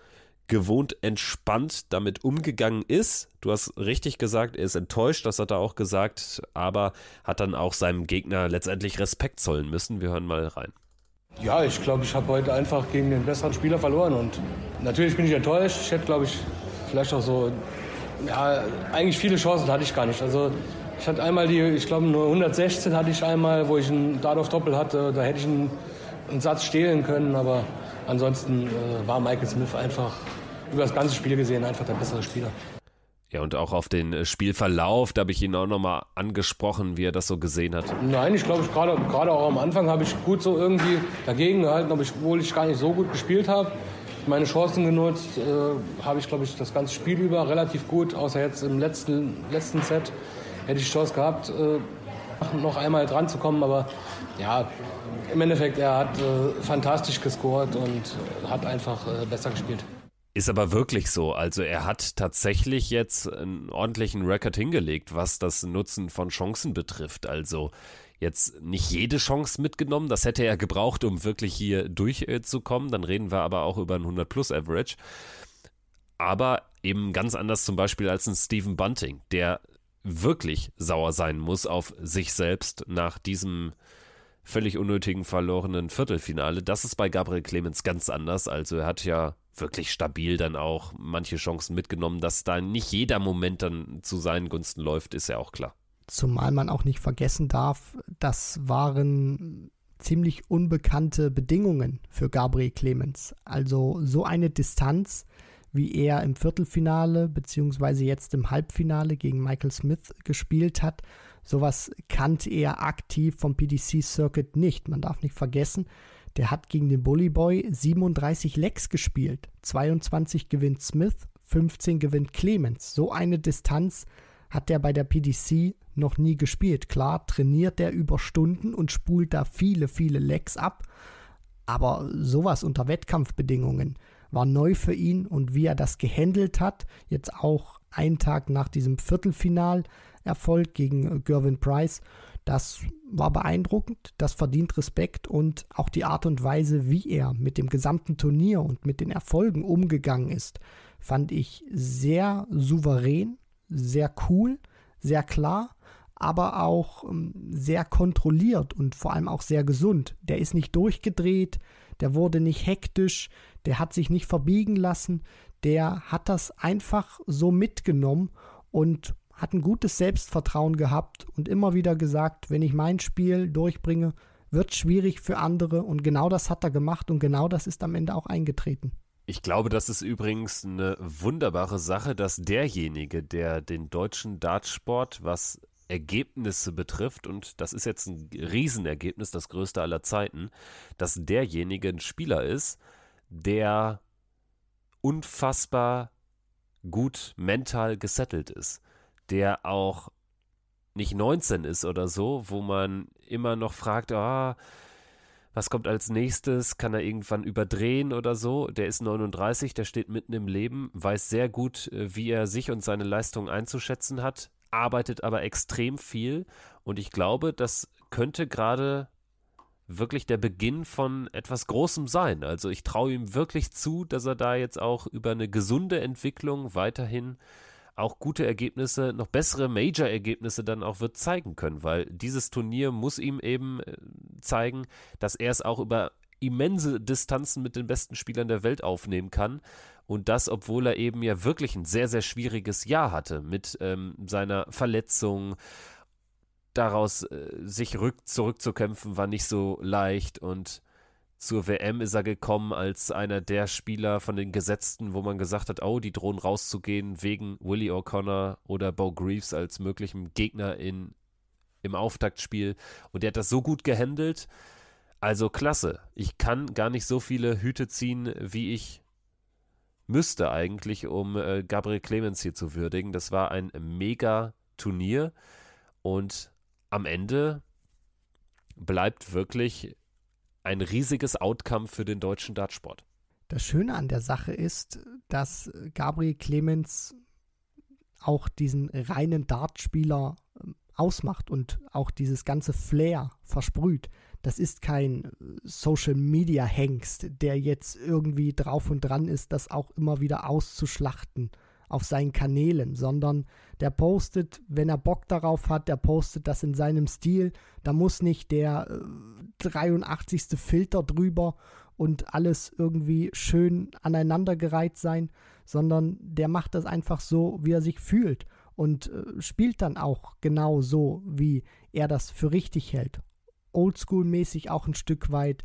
gewohnt entspannt damit umgegangen ist. Du hast richtig gesagt, er ist enttäuscht, das hat er auch gesagt, aber hat dann auch seinem Gegner letztendlich Respekt zollen müssen. Wir hören mal rein. Ja, ich glaube, ich habe heute einfach gegen den besseren Spieler verloren und natürlich bin ich enttäuscht. Ich hätte, glaube ich, vielleicht auch so, ja, eigentlich viele Chancen hatte ich gar nicht. Also ich hatte einmal die, ich glaube nur 116 hatte ich einmal, wo ich einen auf Doppel hatte. Da hätte ich einen, einen Satz stehlen können, aber ansonsten äh, war Michael Smith einfach über das ganze Spiel gesehen einfach der bessere Spieler. Ja, und auch auf den äh, Spielverlauf, da habe ich ihn auch nochmal angesprochen, wie er das so gesehen hat. Nein, ich glaube, gerade, gerade auch am Anfang habe ich gut so irgendwie dagegen gehalten, obwohl ich gar nicht so gut gespielt habe. Meine Chancen genutzt, äh, habe ich, glaube ich, das ganze Spiel über relativ gut, außer jetzt im letzten, letzten Set hätte ich Chance gehabt, äh, noch einmal dran zu kommen, aber ja, im Endeffekt, er hat äh, fantastisch gescored und hat einfach äh, besser gespielt. Ist aber wirklich so. Also er hat tatsächlich jetzt einen ordentlichen Rekord hingelegt, was das Nutzen von Chancen betrifft. Also jetzt nicht jede Chance mitgenommen. Das hätte er gebraucht, um wirklich hier durchzukommen. Dann reden wir aber auch über ein 100-Plus-Average. Aber eben ganz anders zum Beispiel als ein Stephen Bunting, der wirklich sauer sein muss auf sich selbst nach diesem völlig unnötigen verlorenen Viertelfinale. Das ist bei Gabriel Clemens ganz anders. Also er hat ja wirklich stabil dann auch manche Chancen mitgenommen. Dass da nicht jeder Moment dann zu seinen Gunsten läuft, ist ja auch klar. Zumal man auch nicht vergessen darf, das waren ziemlich unbekannte Bedingungen für Gabriel Clemens. Also so eine Distanz, wie er im Viertelfinale beziehungsweise jetzt im Halbfinale gegen Michael Smith gespielt hat, sowas kannte er aktiv vom PDC Circuit nicht. Man darf nicht vergessen, der hat gegen den Bully Boy 37 Lecks gespielt. 22 gewinnt Smith, 15 gewinnt Clemens. So eine Distanz hat der bei der PDC noch nie gespielt. Klar, trainiert der über Stunden und spult da viele, viele Lecks ab. Aber sowas unter Wettkampfbedingungen war neu für ihn und wie er das gehandelt hat, jetzt auch einen Tag nach diesem Viertelfinalerfolg gegen Gervin Price, das war beeindruckend, das verdient Respekt und auch die Art und Weise, wie er mit dem gesamten Turnier und mit den Erfolgen umgegangen ist, fand ich sehr souverän, sehr cool, sehr klar, aber auch ähm, sehr kontrolliert und vor allem auch sehr gesund. Der ist nicht durchgedreht, der wurde nicht hektisch, der hat sich nicht verbiegen lassen, der hat das einfach so mitgenommen und hat ein gutes Selbstvertrauen gehabt und immer wieder gesagt, wenn ich mein Spiel durchbringe, wird schwierig für andere und genau das hat er gemacht und genau das ist am Ende auch eingetreten. Ich glaube, das ist übrigens eine wunderbare Sache, dass derjenige, der den deutschen Dartsport, was Ergebnisse betrifft, und das ist jetzt ein Riesenergebnis, das größte aller Zeiten, dass derjenige ein Spieler ist, der unfassbar gut mental gesettelt ist der auch nicht 19 ist oder so, wo man immer noch fragt, ah, was kommt als nächstes? Kann er irgendwann überdrehen oder so? Der ist 39, der steht mitten im Leben, weiß sehr gut, äh, wie er sich und seine Leistung einzuschätzen hat. arbeitet aber extrem viel und ich glaube, das könnte gerade wirklich der Beginn von etwas Großem sein. Also ich traue ihm wirklich zu, dass er da jetzt auch über eine gesunde Entwicklung weiterhin auch gute Ergebnisse, noch bessere Major-Ergebnisse dann auch wird zeigen können, weil dieses Turnier muss ihm eben äh, zeigen, dass er es auch über immense Distanzen mit den besten Spielern der Welt aufnehmen kann. Und das, obwohl er eben ja wirklich ein sehr, sehr schwieriges Jahr hatte mit ähm, seiner Verletzung. Daraus äh, sich rück zurückzukämpfen, war nicht so leicht und zur WM ist er gekommen als einer der Spieler von den Gesetzten, wo man gesagt hat, oh, die drohen rauszugehen wegen Willie O'Connor oder Bo Greaves als möglichem Gegner in, im Auftaktspiel. Und er hat das so gut gehandelt. Also klasse. Ich kann gar nicht so viele Hüte ziehen, wie ich müsste eigentlich, um äh, Gabriel Clemens hier zu würdigen. Das war ein mega Turnier und am Ende bleibt wirklich ein riesiges Outcome für den deutschen Dartsport. Das Schöne an der Sache ist, dass Gabriel Clemens auch diesen reinen Dartspieler ähm, ausmacht und auch dieses ganze Flair versprüht. Das ist kein Social Media Hengst, der jetzt irgendwie drauf und dran ist, das auch immer wieder auszuschlachten auf seinen Kanälen, sondern der postet, wenn er Bock darauf hat, der postet das in seinem Stil. Da muss nicht der äh, 83. Filter drüber und alles irgendwie schön aneinandergereiht sein, sondern der macht das einfach so, wie er sich fühlt und äh, spielt dann auch genau so, wie er das für richtig hält. Oldschool-mäßig auch ein Stück weit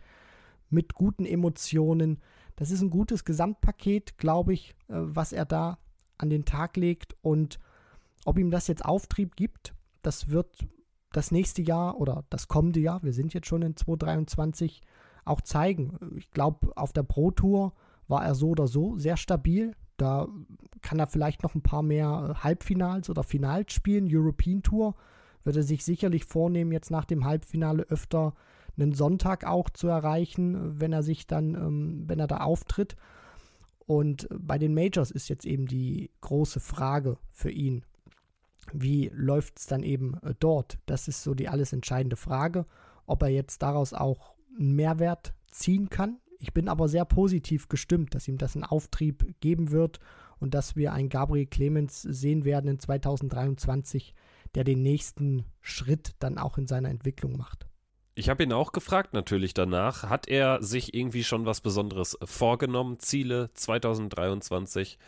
mit guten Emotionen. Das ist ein gutes Gesamtpaket, glaube ich, äh, was er da an den Tag legt und ob ihm das jetzt Auftrieb gibt, das wird das nächste Jahr oder das kommende Jahr, wir sind jetzt schon in 2023, auch zeigen. Ich glaube, auf der Pro Tour war er so oder so sehr stabil. Da kann er vielleicht noch ein paar mehr Halbfinals oder Finals spielen. European Tour wird er sich sicherlich vornehmen, jetzt nach dem Halbfinale öfter einen Sonntag auch zu erreichen, wenn er sich dann, ähm, wenn er da auftritt. Und bei den Majors ist jetzt eben die große Frage für ihn. Wie läuft es dann eben äh, dort? Das ist so die alles entscheidende Frage, ob er jetzt daraus auch einen Mehrwert ziehen kann. Ich bin aber sehr positiv gestimmt, dass ihm das einen Auftrieb geben wird und dass wir einen Gabriel Clemens sehen werden in 2023, der den nächsten Schritt dann auch in seiner Entwicklung macht. Ich habe ihn auch gefragt natürlich danach, hat er sich irgendwie schon was Besonderes vorgenommen? Ziele 2023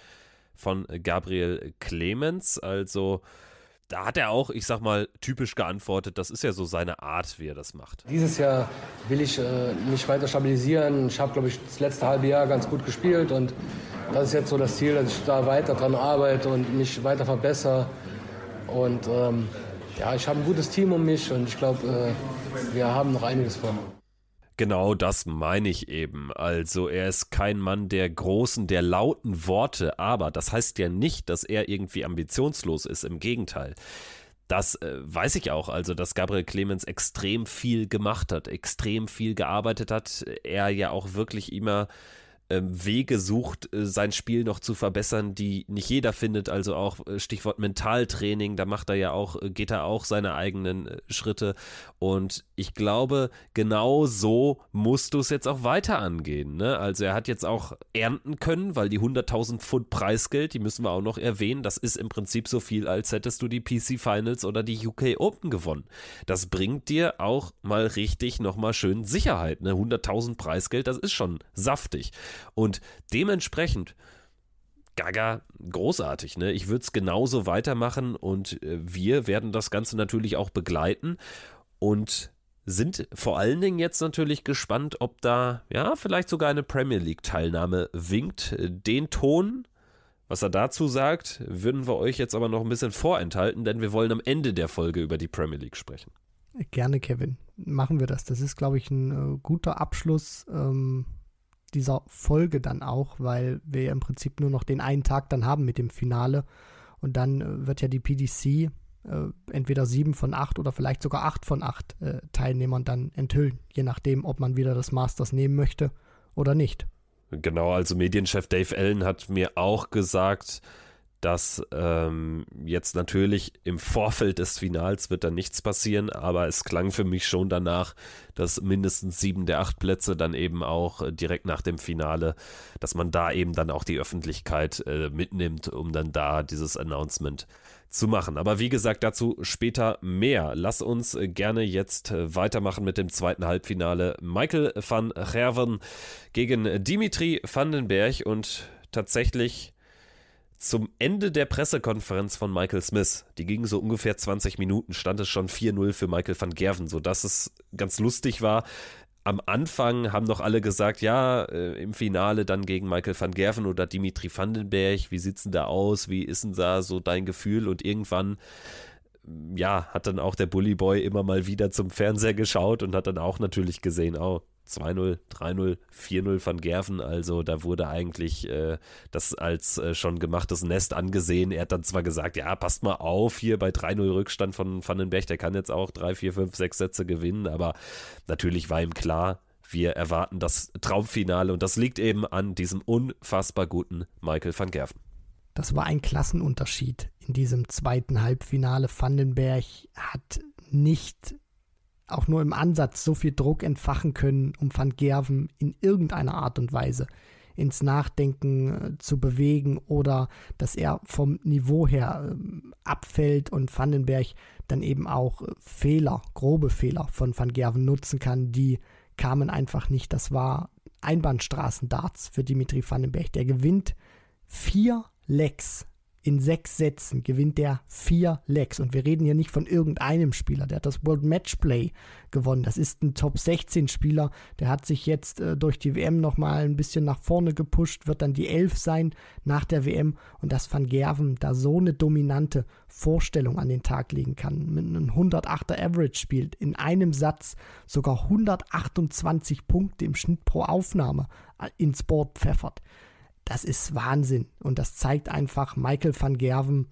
von Gabriel Clemens. Also da hat er auch, ich sag mal, typisch geantwortet. Das ist ja so seine Art, wie er das macht. Dieses Jahr will ich äh, mich weiter stabilisieren. Ich habe, glaube ich, das letzte halbe Jahr ganz gut gespielt und das ist jetzt so das Ziel, dass ich da weiter dran arbeite und mich weiter verbessere. Und ähm, ja, ich habe ein gutes Team um mich und ich glaube, äh, wir haben noch einiges vor. Genau das meine ich eben. Also er ist kein Mann der großen, der lauten Worte, aber das heißt ja nicht, dass er irgendwie ambitionslos ist. Im Gegenteil. Das äh, weiß ich auch, also dass Gabriel Clemens extrem viel gemacht hat, extrem viel gearbeitet hat. Er ja auch wirklich immer Wege sucht, äh, sein Spiel noch zu verbessern, die nicht jeder findet. Also auch äh, Stichwort Mentaltraining, da macht er ja auch, äh, geht er auch seine eigenen Schritte. Und ich glaube, genau so musst du es jetzt auch weiter angehen. Ne? Also er hat jetzt auch ernten können, weil die 100.000 Pfund Preisgeld, die müssen wir auch noch erwähnen, das ist im Prinzip so viel, als hättest du die PC Finals oder die UK Open gewonnen. Das bringt dir auch mal richtig nochmal schön Sicherheit. Ne? 100.000 Preisgeld, das ist schon saftig. Und dementsprechend, Gaga, großartig, ne? Ich würde es genauso weitermachen und äh, wir werden das Ganze natürlich auch begleiten und sind vor allen Dingen jetzt natürlich gespannt, ob da ja vielleicht sogar eine Premier League Teilnahme winkt. Den Ton, was er dazu sagt, würden wir euch jetzt aber noch ein bisschen vorenthalten, denn wir wollen am Ende der Folge über die Premier League sprechen. Gerne, Kevin. Machen wir das. Das ist, glaube ich, ein äh, guter Abschluss. Ähm dieser Folge dann auch, weil wir im Prinzip nur noch den einen Tag dann haben mit dem Finale. Und dann äh, wird ja die PDC äh, entweder sieben von acht oder vielleicht sogar acht von acht äh, Teilnehmern dann enthüllen, je nachdem, ob man wieder das Masters nehmen möchte oder nicht. Genau, also Medienchef Dave Allen hat mir auch gesagt, dass ähm, jetzt natürlich im Vorfeld des Finals wird da nichts passieren, aber es klang für mich schon danach, dass mindestens sieben der acht Plätze dann eben auch äh, direkt nach dem Finale, dass man da eben dann auch die Öffentlichkeit äh, mitnimmt, um dann da dieses Announcement zu machen. Aber wie gesagt, dazu später mehr. Lass uns äh, gerne jetzt äh, weitermachen mit dem zweiten Halbfinale. Michael van Gerven gegen Dimitri Vandenberg und tatsächlich zum Ende der Pressekonferenz von Michael Smith, die ging so ungefähr 20 Minuten, stand es schon 4-0 für Michael van Gerven, sodass es ganz lustig war. Am Anfang haben noch alle gesagt, ja, äh, im Finale dann gegen Michael van Gerven oder Dimitri Vandenberg, wie sieht's denn da aus? Wie ist denn da so dein Gefühl? Und irgendwann ja, hat dann auch der Bully Boy immer mal wieder zum Fernseher geschaut und hat dann auch natürlich gesehen, oh, 2-0, 3-0, 4-0 van Gerven. Also da wurde eigentlich äh, das als äh, schon gemachtes Nest angesehen. Er hat dann zwar gesagt, ja, passt mal auf, hier bei 3-0 Rückstand von Vandenberg, der kann jetzt auch 3, 4, 5, 6 Sätze gewinnen, aber natürlich war ihm klar, wir erwarten das Traumfinale und das liegt eben an diesem unfassbar guten Michael van Gerven. Das war ein Klassenunterschied in diesem zweiten Halbfinale. Vandenberg hat nicht auch nur im Ansatz so viel Druck entfachen können, um Van Gerven in irgendeiner Art und Weise ins Nachdenken äh, zu bewegen oder dass er vom Niveau her äh, abfällt und Vandenberg dann eben auch äh, Fehler, grobe Fehler von Van Gerven nutzen kann, die kamen einfach nicht. Das war Einbahnstraßendarts für Dimitri Vandenberg. Der gewinnt vier Lecks in sechs Sätzen gewinnt der vier Legs. Und wir reden hier nicht von irgendeinem Spieler. Der hat das World Matchplay gewonnen. Das ist ein Top 16 Spieler. Der hat sich jetzt äh, durch die WM nochmal ein bisschen nach vorne gepusht, wird dann die Elf sein nach der WM. Und dass Van Gerven da so eine dominante Vorstellung an den Tag legen kann, mit einem 108er Average spielt, in einem Satz sogar 128 Punkte im Schnitt pro Aufnahme äh, ins Board pfeffert das ist Wahnsinn. Und das zeigt einfach, Michael van Gerven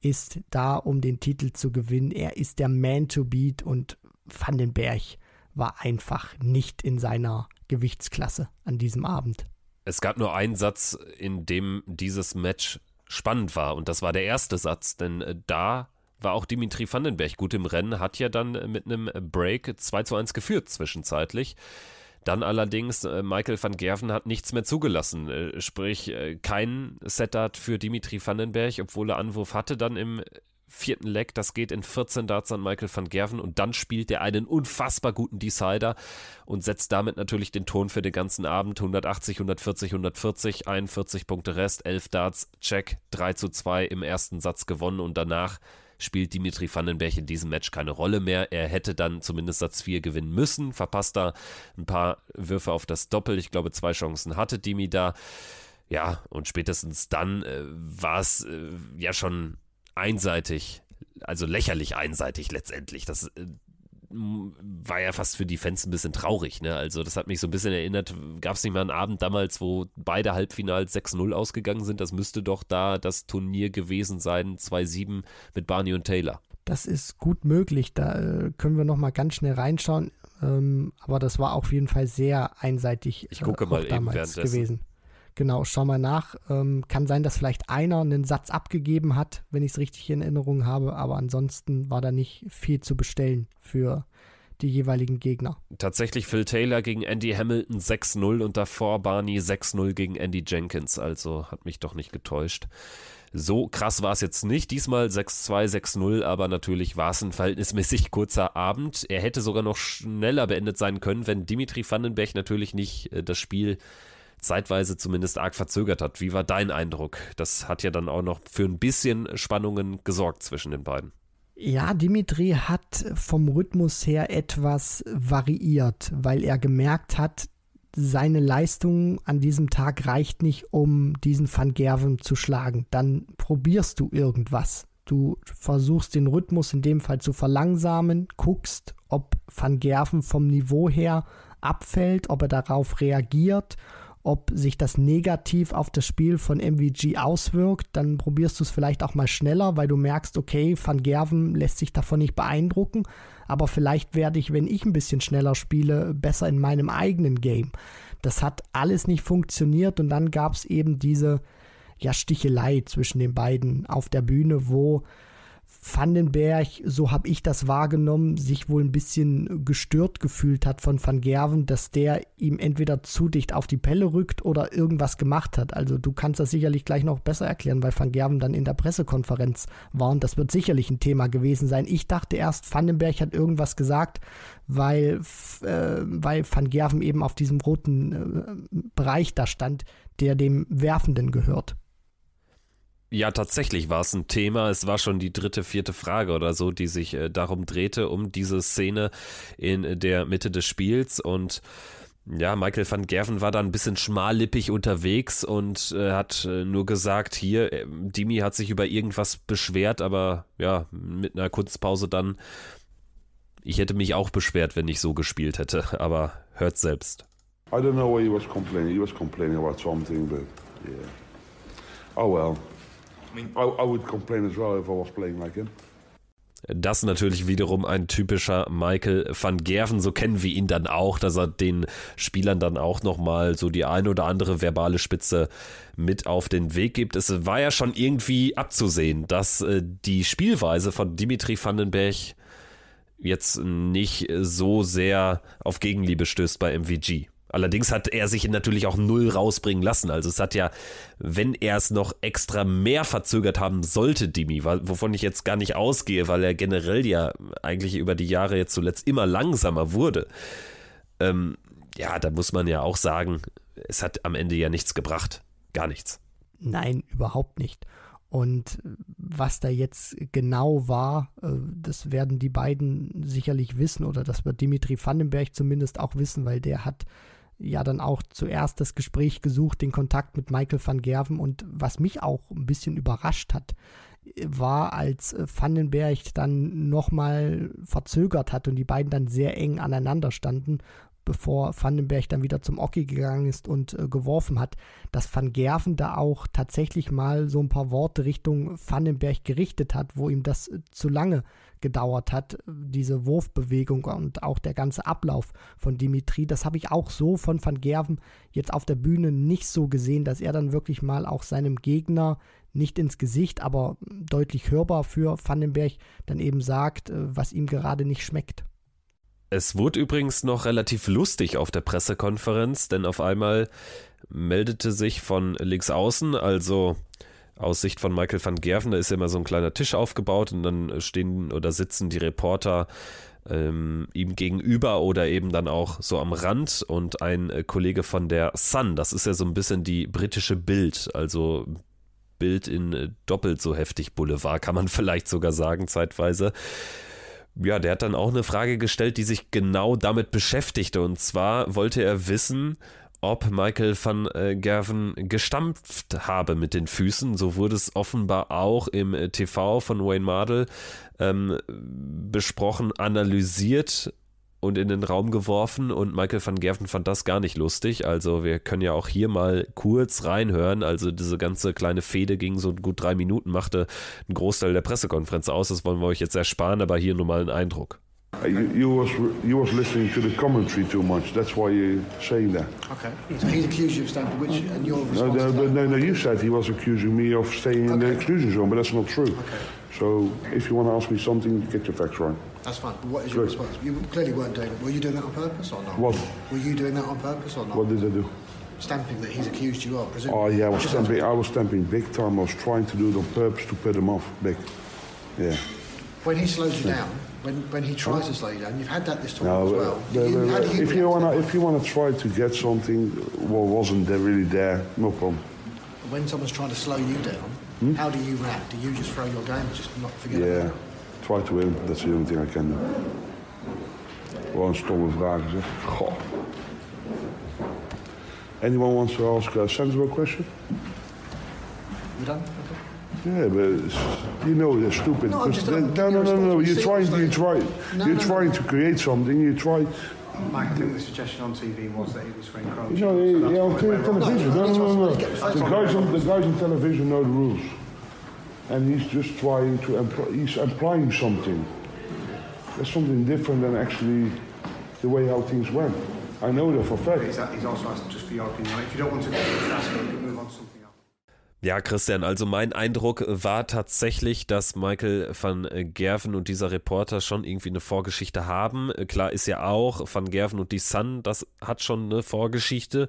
ist da, um den Titel zu gewinnen. Er ist der Man to beat und Van den Berg war einfach nicht in seiner Gewichtsklasse an diesem Abend. Es gab nur einen Satz, in dem dieses Match spannend war und das war der erste Satz, denn äh, da war auch Dimitri Vandenberg gut im Rennen, hat ja dann mit einem Break 2 zu 1 geführt zwischenzeitlich. Dann allerdings, äh, Michael van Gerven hat nichts mehr zugelassen, äh, sprich äh, kein Setup für Dimitri Vandenberg, obwohl er Anwurf hatte dann im vierten Leg, das geht in 14 Darts an Michael van Gerven und dann spielt er einen unfassbar guten Decider und setzt damit natürlich den Ton für den ganzen Abend. 180, 140, 140, 41 Punkte Rest, 11 Darts, Check, 3 zu 2 im ersten Satz gewonnen und danach spielt Dimitri Vandenberg in diesem Match keine Rolle mehr. Er hätte dann zumindest Satz 4 gewinnen müssen, verpasst da ein paar Würfe auf das Doppel. Ich glaube, zwei Chancen hatte Dimi da. Ja, und spätestens dann äh, war es äh, ja schon einseitig, also lächerlich einseitig letztendlich. Das äh, war ja fast für die Fans ein bisschen traurig. Ne? Also das hat mich so ein bisschen erinnert, gab es nicht mal einen Abend damals, wo beide Halbfinals 6-0 ausgegangen sind. Das müsste doch da das Turnier gewesen sein, 2-7 mit Barney und Taylor. Das ist gut möglich. Da äh, können wir noch mal ganz schnell reinschauen. Ähm, aber das war auf jeden Fall sehr einseitig ich gucke äh, mal damals gewesen. Genau, schau mal nach. Ähm, kann sein, dass vielleicht einer einen Satz abgegeben hat, wenn ich es richtig in Erinnerung habe, aber ansonsten war da nicht viel zu bestellen für die jeweiligen Gegner. Tatsächlich Phil Taylor gegen Andy Hamilton 6-0 und davor Barney 6-0 gegen Andy Jenkins, also hat mich doch nicht getäuscht. So krass war es jetzt nicht. Diesmal 6-2, 6-0, aber natürlich war es ein verhältnismäßig kurzer Abend. Er hätte sogar noch schneller beendet sein können, wenn Dimitri Vandenberg natürlich nicht äh, das Spiel zeitweise zumindest arg verzögert hat. Wie war dein Eindruck? Das hat ja dann auch noch für ein bisschen Spannungen gesorgt zwischen den beiden. Ja, Dimitri hat vom Rhythmus her etwas variiert, weil er gemerkt hat, seine Leistung an diesem Tag reicht nicht, um diesen Van Gerven zu schlagen. Dann probierst du irgendwas. Du versuchst den Rhythmus in dem Fall zu verlangsamen, guckst, ob Van Gerven vom Niveau her abfällt, ob er darauf reagiert ob sich das negativ auf das Spiel von MVG auswirkt, dann probierst du es vielleicht auch mal schneller, weil du merkst, okay, Van Gerven lässt sich davon nicht beeindrucken, aber vielleicht werde ich, wenn ich ein bisschen schneller spiele, besser in meinem eigenen Game. Das hat alles nicht funktioniert und dann gab es eben diese ja, Stichelei zwischen den beiden auf der Bühne, wo Vandenberg, so habe ich das wahrgenommen, sich wohl ein bisschen gestört gefühlt hat von Van Gerven, dass der ihm entweder zu dicht auf die Pelle rückt oder irgendwas gemacht hat. Also du kannst das sicherlich gleich noch besser erklären, weil Van Gerven dann in der Pressekonferenz war und das wird sicherlich ein Thema gewesen sein. Ich dachte erst, Vandenberg hat irgendwas gesagt, weil, äh, weil Van Gerven eben auf diesem roten äh, Bereich da stand, der dem Werfenden gehört. Ja, tatsächlich war es ein Thema. Es war schon die dritte, vierte Frage oder so, die sich äh, darum drehte, um diese Szene in der Mitte des Spiels. Und ja, Michael van Gerven war da ein bisschen schmallippig unterwegs und äh, hat äh, nur gesagt, hier, äh, Dimi hat sich über irgendwas beschwert, aber ja, mit einer Kunstpause dann, ich hätte mich auch beschwert, wenn ich so gespielt hätte, aber hört selbst. I don't know why he was complaining. He was complaining about something, but yeah. Oh well. Das natürlich wiederum ein typischer Michael van Gerven, so kennen wir ihn dann auch, dass er den Spielern dann auch nochmal so die ein oder andere verbale Spitze mit auf den Weg gibt. Es war ja schon irgendwie abzusehen, dass äh, die Spielweise von Dimitri Vandenberg jetzt nicht so sehr auf Gegenliebe stößt bei MVG. Allerdings hat er sich natürlich auch null rausbringen lassen. Also es hat ja, wenn er es noch extra mehr verzögert haben sollte, Dimi, wovon ich jetzt gar nicht ausgehe, weil er generell ja eigentlich über die Jahre jetzt zuletzt immer langsamer wurde. Ähm, ja, da muss man ja auch sagen, es hat am Ende ja nichts gebracht. Gar nichts. Nein, überhaupt nicht. Und was da jetzt genau war, äh, das werden die beiden sicherlich wissen oder das wird Dimitri Vandenberg zumindest auch wissen, weil der hat ja dann auch zuerst das Gespräch gesucht, den Kontakt mit Michael van Gerven. Und was mich auch ein bisschen überrascht hat, war, als äh, Vandenberg dann nochmal verzögert hat und die beiden dann sehr eng aneinander standen, bevor Vandenberg dann wieder zum Oki gegangen ist und äh, geworfen hat, dass Van Gerven da auch tatsächlich mal so ein paar Worte Richtung Vandenberg gerichtet hat, wo ihm das äh, zu lange gedauert hat, diese Wurfbewegung und auch der ganze Ablauf von Dimitri, das habe ich auch so von Van Gerven jetzt auf der Bühne nicht so gesehen, dass er dann wirklich mal auch seinem Gegner nicht ins Gesicht, aber deutlich hörbar für Vandenberg dann eben sagt, äh, was ihm gerade nicht schmeckt. Es wurde übrigens noch relativ lustig auf der Pressekonferenz, denn auf einmal meldete sich von links außen, also aus Sicht von Michael van Gerven, da ist ja immer so ein kleiner Tisch aufgebaut und dann stehen oder sitzen die Reporter ähm, ihm gegenüber oder eben dann auch so am Rand und ein äh, Kollege von der Sun, das ist ja so ein bisschen die britische Bild, also Bild in äh, doppelt so heftig Boulevard, kann man vielleicht sogar sagen, zeitweise. Ja, der hat dann auch eine Frage gestellt, die sich genau damit beschäftigte. Und zwar wollte er wissen, ob Michael van äh, Gerven gestampft habe mit den Füßen. So wurde es offenbar auch im äh, TV von Wayne Mardell ähm, besprochen, analysiert und in den Raum geworfen und Michael van Gerven fand das gar nicht lustig. Also wir können ja auch hier mal kurz reinhören. Also diese ganze kleine Fehde ging so gut drei Minuten, machte einen Großteil der Pressekonferenz aus. Das wollen wir euch jetzt ersparen, aber hier nur mal einen Eindruck. Uh, you, you, was you was listening to the commentary too much. That's why you're saying that. Okay. So he's accused you of stamping, which and your response no, no, no, no, You said he was accusing me of staying okay. in the exclusion zone, but that's not true. Okay. So if you want to ask me something, get your facts right. That's fine. But what is your Good. response? You clearly weren't doing it. Were you doing that on purpose or not? What? Were you doing that on purpose or not? What did I do? Stamping that he's accused you of, presumably. Oh yeah, I was stamping. I was stamping big time. I was trying to do it on purpose to put him off big. Yeah. When he slows you down, when, when he tries to slow you down, you've had that this time no, as well. The, you, the, if you want to if you want to try to get something what wasn't there really there, no problem. When someone's trying to slow you down, hmm? how do you react? Do you just throw your game, just not forget yeah. try to win. That's the only thing I can do. Gewoon stomme vragen zeg. Goh. Anyone wants to ask a sensible question? You done? Yeah, but you know they're stupid. No, just no, no, no, no, no. You're trying, you try, no, you're no, trying no. to create something. You try. Mike, I think the suggestion on TV was that it was for encroaching. You know, so yeah, on television. No, no, no, no. The guys on the guys on television know the rules, and he's just trying to. Empl- he's implying something. There's something different than actually the way how things went. I know that for a fact. He's, he's also asked just for your opinion. If you don't want to ask, move on to something. Ja, Christian, also mein Eindruck war tatsächlich, dass Michael van Gerven und dieser Reporter schon irgendwie eine Vorgeschichte haben. Klar ist ja auch, van Gerven und die Sun, das hat schon eine Vorgeschichte.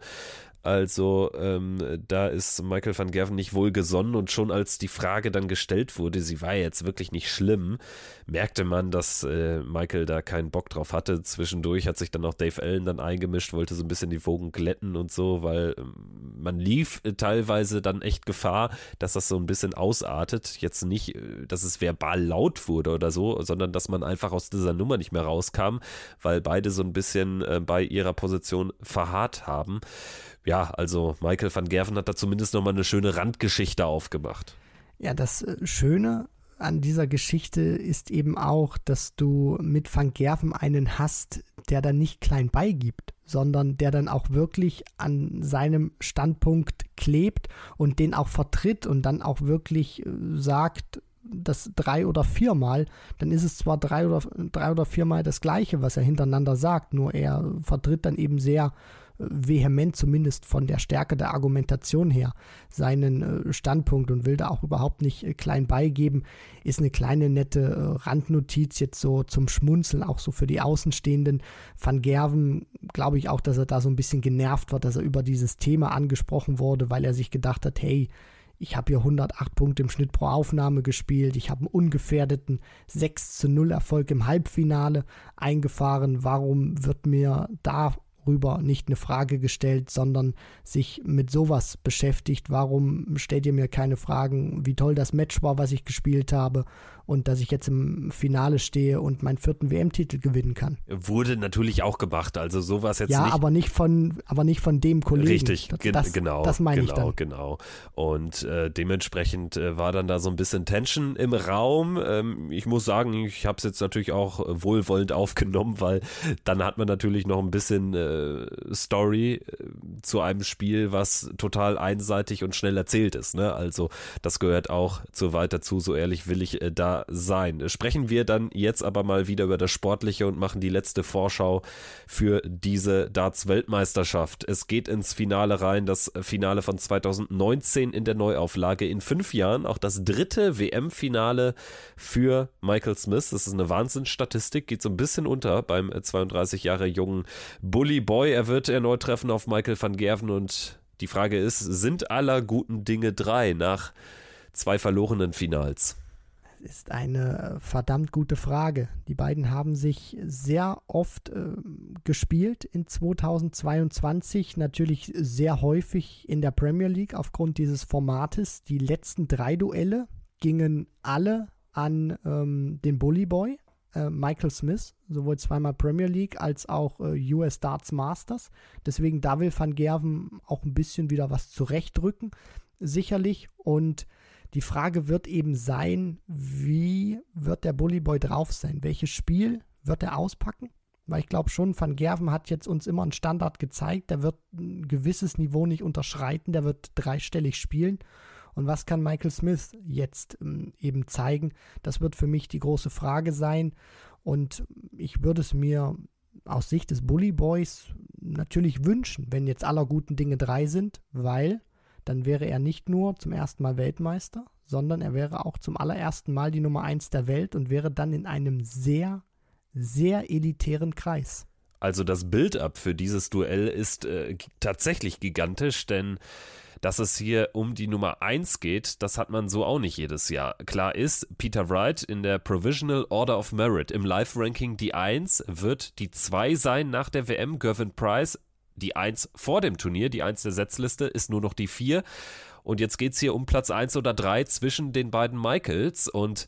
Also ähm, da ist Michael van Gerven nicht wohlgesonnen und schon als die Frage dann gestellt wurde, sie war jetzt wirklich nicht schlimm, merkte man, dass äh, Michael da keinen Bock drauf hatte. Zwischendurch hat sich dann auch Dave Allen dann eingemischt, wollte so ein bisschen die Wogen glätten und so, weil ähm, man lief äh, teilweise dann echt Gefahr, dass das so ein bisschen ausartet. Jetzt nicht, äh, dass es verbal laut wurde oder so, sondern dass man einfach aus dieser Nummer nicht mehr rauskam, weil beide so ein bisschen äh, bei ihrer Position verharrt haben ja, also Michael van Gerven hat da zumindest nochmal eine schöne Randgeschichte aufgemacht. Ja, das äh, Schöne an dieser Geschichte ist eben auch, dass du mit Van Gerven einen hast, der dann nicht klein beigibt, sondern der dann auch wirklich an seinem Standpunkt klebt und den auch vertritt und dann auch wirklich äh, sagt, das drei oder viermal, dann ist es zwar drei oder, drei oder viermal das Gleiche, was er hintereinander sagt, nur er vertritt dann eben sehr vehement, zumindest von der Stärke der Argumentation her, seinen äh, Standpunkt und will da auch überhaupt nicht äh, klein beigeben. Ist eine kleine nette äh, Randnotiz jetzt so zum Schmunzeln, auch so für die Außenstehenden. Van Gerven, glaube ich auch, dass er da so ein bisschen genervt wird, dass er über dieses Thema angesprochen wurde, weil er sich gedacht hat, hey, ich habe hier 108 Punkte im Schnitt pro Aufnahme gespielt. Ich habe einen ungefährdeten 6 zu 0 Erfolg im Halbfinale eingefahren. Warum wird mir da rüber nicht eine Frage gestellt, sondern sich mit sowas beschäftigt. Warum stellt ihr mir keine Fragen, wie toll das Match war, was ich gespielt habe und dass ich jetzt im Finale stehe und meinen vierten WM-Titel gewinnen kann. Wurde natürlich auch gemacht, also sowas jetzt ja, nicht. Ja, aber nicht von, aber nicht von dem Kollegen. Richtig, das, das, genau. Das meine genau, ich dann. Genau, Und äh, dementsprechend äh, war dann da so ein bisschen Tension im Raum. Ähm, ich muss sagen, ich habe es jetzt natürlich auch wohlwollend aufgenommen, weil dann hat man natürlich noch ein bisschen äh, Story äh, zu einem Spiel, was total einseitig und schnell erzählt ist. Ne? Also das gehört auch zu weit dazu, so ehrlich will ich äh, sein. Sprechen wir dann jetzt aber mal wieder über das Sportliche und machen die letzte Vorschau für diese Darts-Weltmeisterschaft. Es geht ins Finale rein, das Finale von 2019 in der Neuauflage. In fünf Jahren auch das dritte WM-Finale für Michael Smith. Das ist eine Wahnsinnsstatistik, geht so ein bisschen unter beim 32 Jahre jungen Bully Boy. Er wird erneut treffen auf Michael van Gerven und die Frage ist, sind aller guten Dinge drei nach zwei verlorenen Finals? Ist eine verdammt gute Frage. Die beiden haben sich sehr oft äh, gespielt in 2022, natürlich sehr häufig in der Premier League aufgrund dieses Formates. Die letzten drei Duelle gingen alle an ähm, den Bully Boy, äh, Michael Smith, sowohl zweimal Premier League als auch äh, US Darts Masters. Deswegen da will Van Gerven auch ein bisschen wieder was zurechtrücken, sicherlich. Und die Frage wird eben sein, wie wird der Bullyboy drauf sein? Welches Spiel wird er auspacken? Weil ich glaube schon, Van Gerven hat jetzt uns immer einen Standard gezeigt. Der wird ein gewisses Niveau nicht unterschreiten. Der wird dreistellig spielen. Und was kann Michael Smith jetzt ähm, eben zeigen? Das wird für mich die große Frage sein. Und ich würde es mir aus Sicht des Bully Boys natürlich wünschen, wenn jetzt aller guten Dinge drei sind, weil dann wäre er nicht nur zum ersten Mal Weltmeister, sondern er wäre auch zum allerersten Mal die Nummer eins der Welt und wäre dann in einem sehr, sehr elitären Kreis. Also das Build-up für dieses Duell ist äh, tatsächlich gigantisch, denn dass es hier um die Nummer 1 geht, das hat man so auch nicht jedes Jahr. Klar ist, Peter Wright in der Provisional Order of Merit im Live-Ranking die 1 wird die 2 sein nach der WM. Gervin Price die 1 vor dem Turnier, die 1 der Setzliste, ist nur noch die 4. Und jetzt geht es hier um Platz 1 oder 3 zwischen den beiden Michaels. Und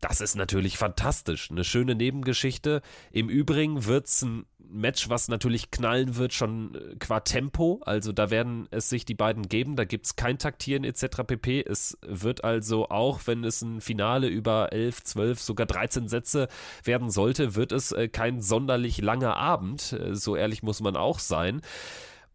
das ist natürlich fantastisch. Eine schöne Nebengeschichte. Im Übrigen wird es ein Match, was natürlich knallen wird, schon äh, qua Tempo. Also da werden es sich die beiden geben. Da gibt es kein Taktieren etc. pp. Es wird also auch, wenn es ein Finale über 11, 12, sogar 13 Sätze werden sollte, wird es äh, kein sonderlich langer Abend. Äh, so ehrlich muss man auch sein.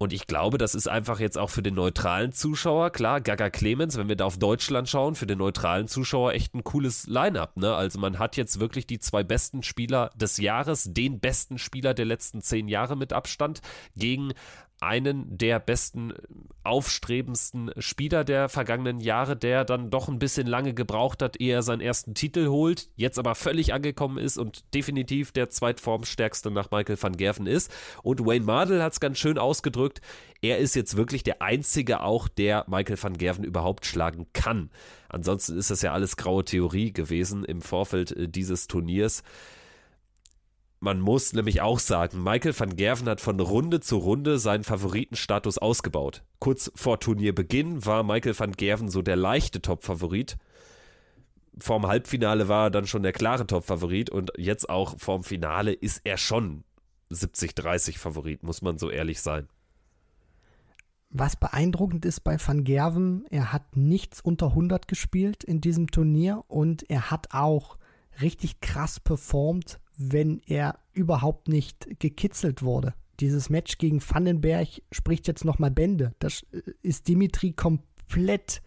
Und ich glaube, das ist einfach jetzt auch für den neutralen Zuschauer, klar, Gaga Clemens, wenn wir da auf Deutschland schauen, für den neutralen Zuschauer echt ein cooles Line-up. Ne? Also man hat jetzt wirklich die zwei besten Spieler des Jahres, den besten Spieler der letzten zehn Jahre mit Abstand, gegen einen der besten, aufstrebendsten Spieler der vergangenen Jahre, der dann doch ein bisschen lange gebraucht hat, ehe er seinen ersten Titel holt, jetzt aber völlig angekommen ist und definitiv der zweitformstärkste nach Michael van Gerven ist. Und Wayne Mardell hat es ganz schön ausgedrückt, er ist jetzt wirklich der Einzige auch, der Michael van Gerven überhaupt schlagen kann. Ansonsten ist das ja alles graue Theorie gewesen im Vorfeld äh, dieses Turniers. Man muss nämlich auch sagen, Michael van Gerven hat von Runde zu Runde seinen Favoritenstatus ausgebaut. Kurz vor Turnierbeginn war Michael van Gerven so der leichte Top-Favorit. Vorm Halbfinale war er dann schon der klare Top-Favorit und jetzt auch vorm Finale ist er schon 70-30 Favorit, muss man so ehrlich sein. Was beeindruckend ist bei Van Gerven, er hat nichts unter 100 gespielt in diesem Turnier und er hat auch richtig krass performt wenn er überhaupt nicht gekitzelt wurde. Dieses Match gegen Vandenberg spricht jetzt nochmal Bände. Das äh, ist Dimitri komplett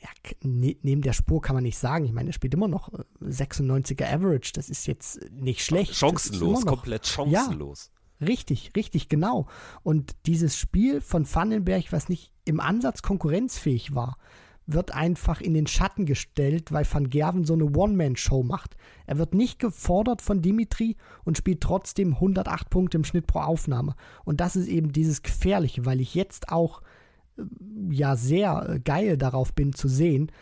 ja, ne, neben der Spur kann man nicht sagen. Ich meine, er spielt immer noch 96er äh, Average. Das ist jetzt nicht schlecht. Chancenlos, komplett chancenlos. Ja, richtig, richtig, genau. Und dieses Spiel von Vandenberg, was nicht im Ansatz konkurrenzfähig war, wird einfach in den Schatten gestellt, weil Van Gerven so eine One-Man-Show macht. Er wird nicht gefordert von Dimitri und spielt trotzdem 108 Punkte im Schnitt pro Aufnahme. Und das ist eben dieses Gefährliche, weil ich jetzt auch äh, ja sehr äh, geil darauf bin zu sehen,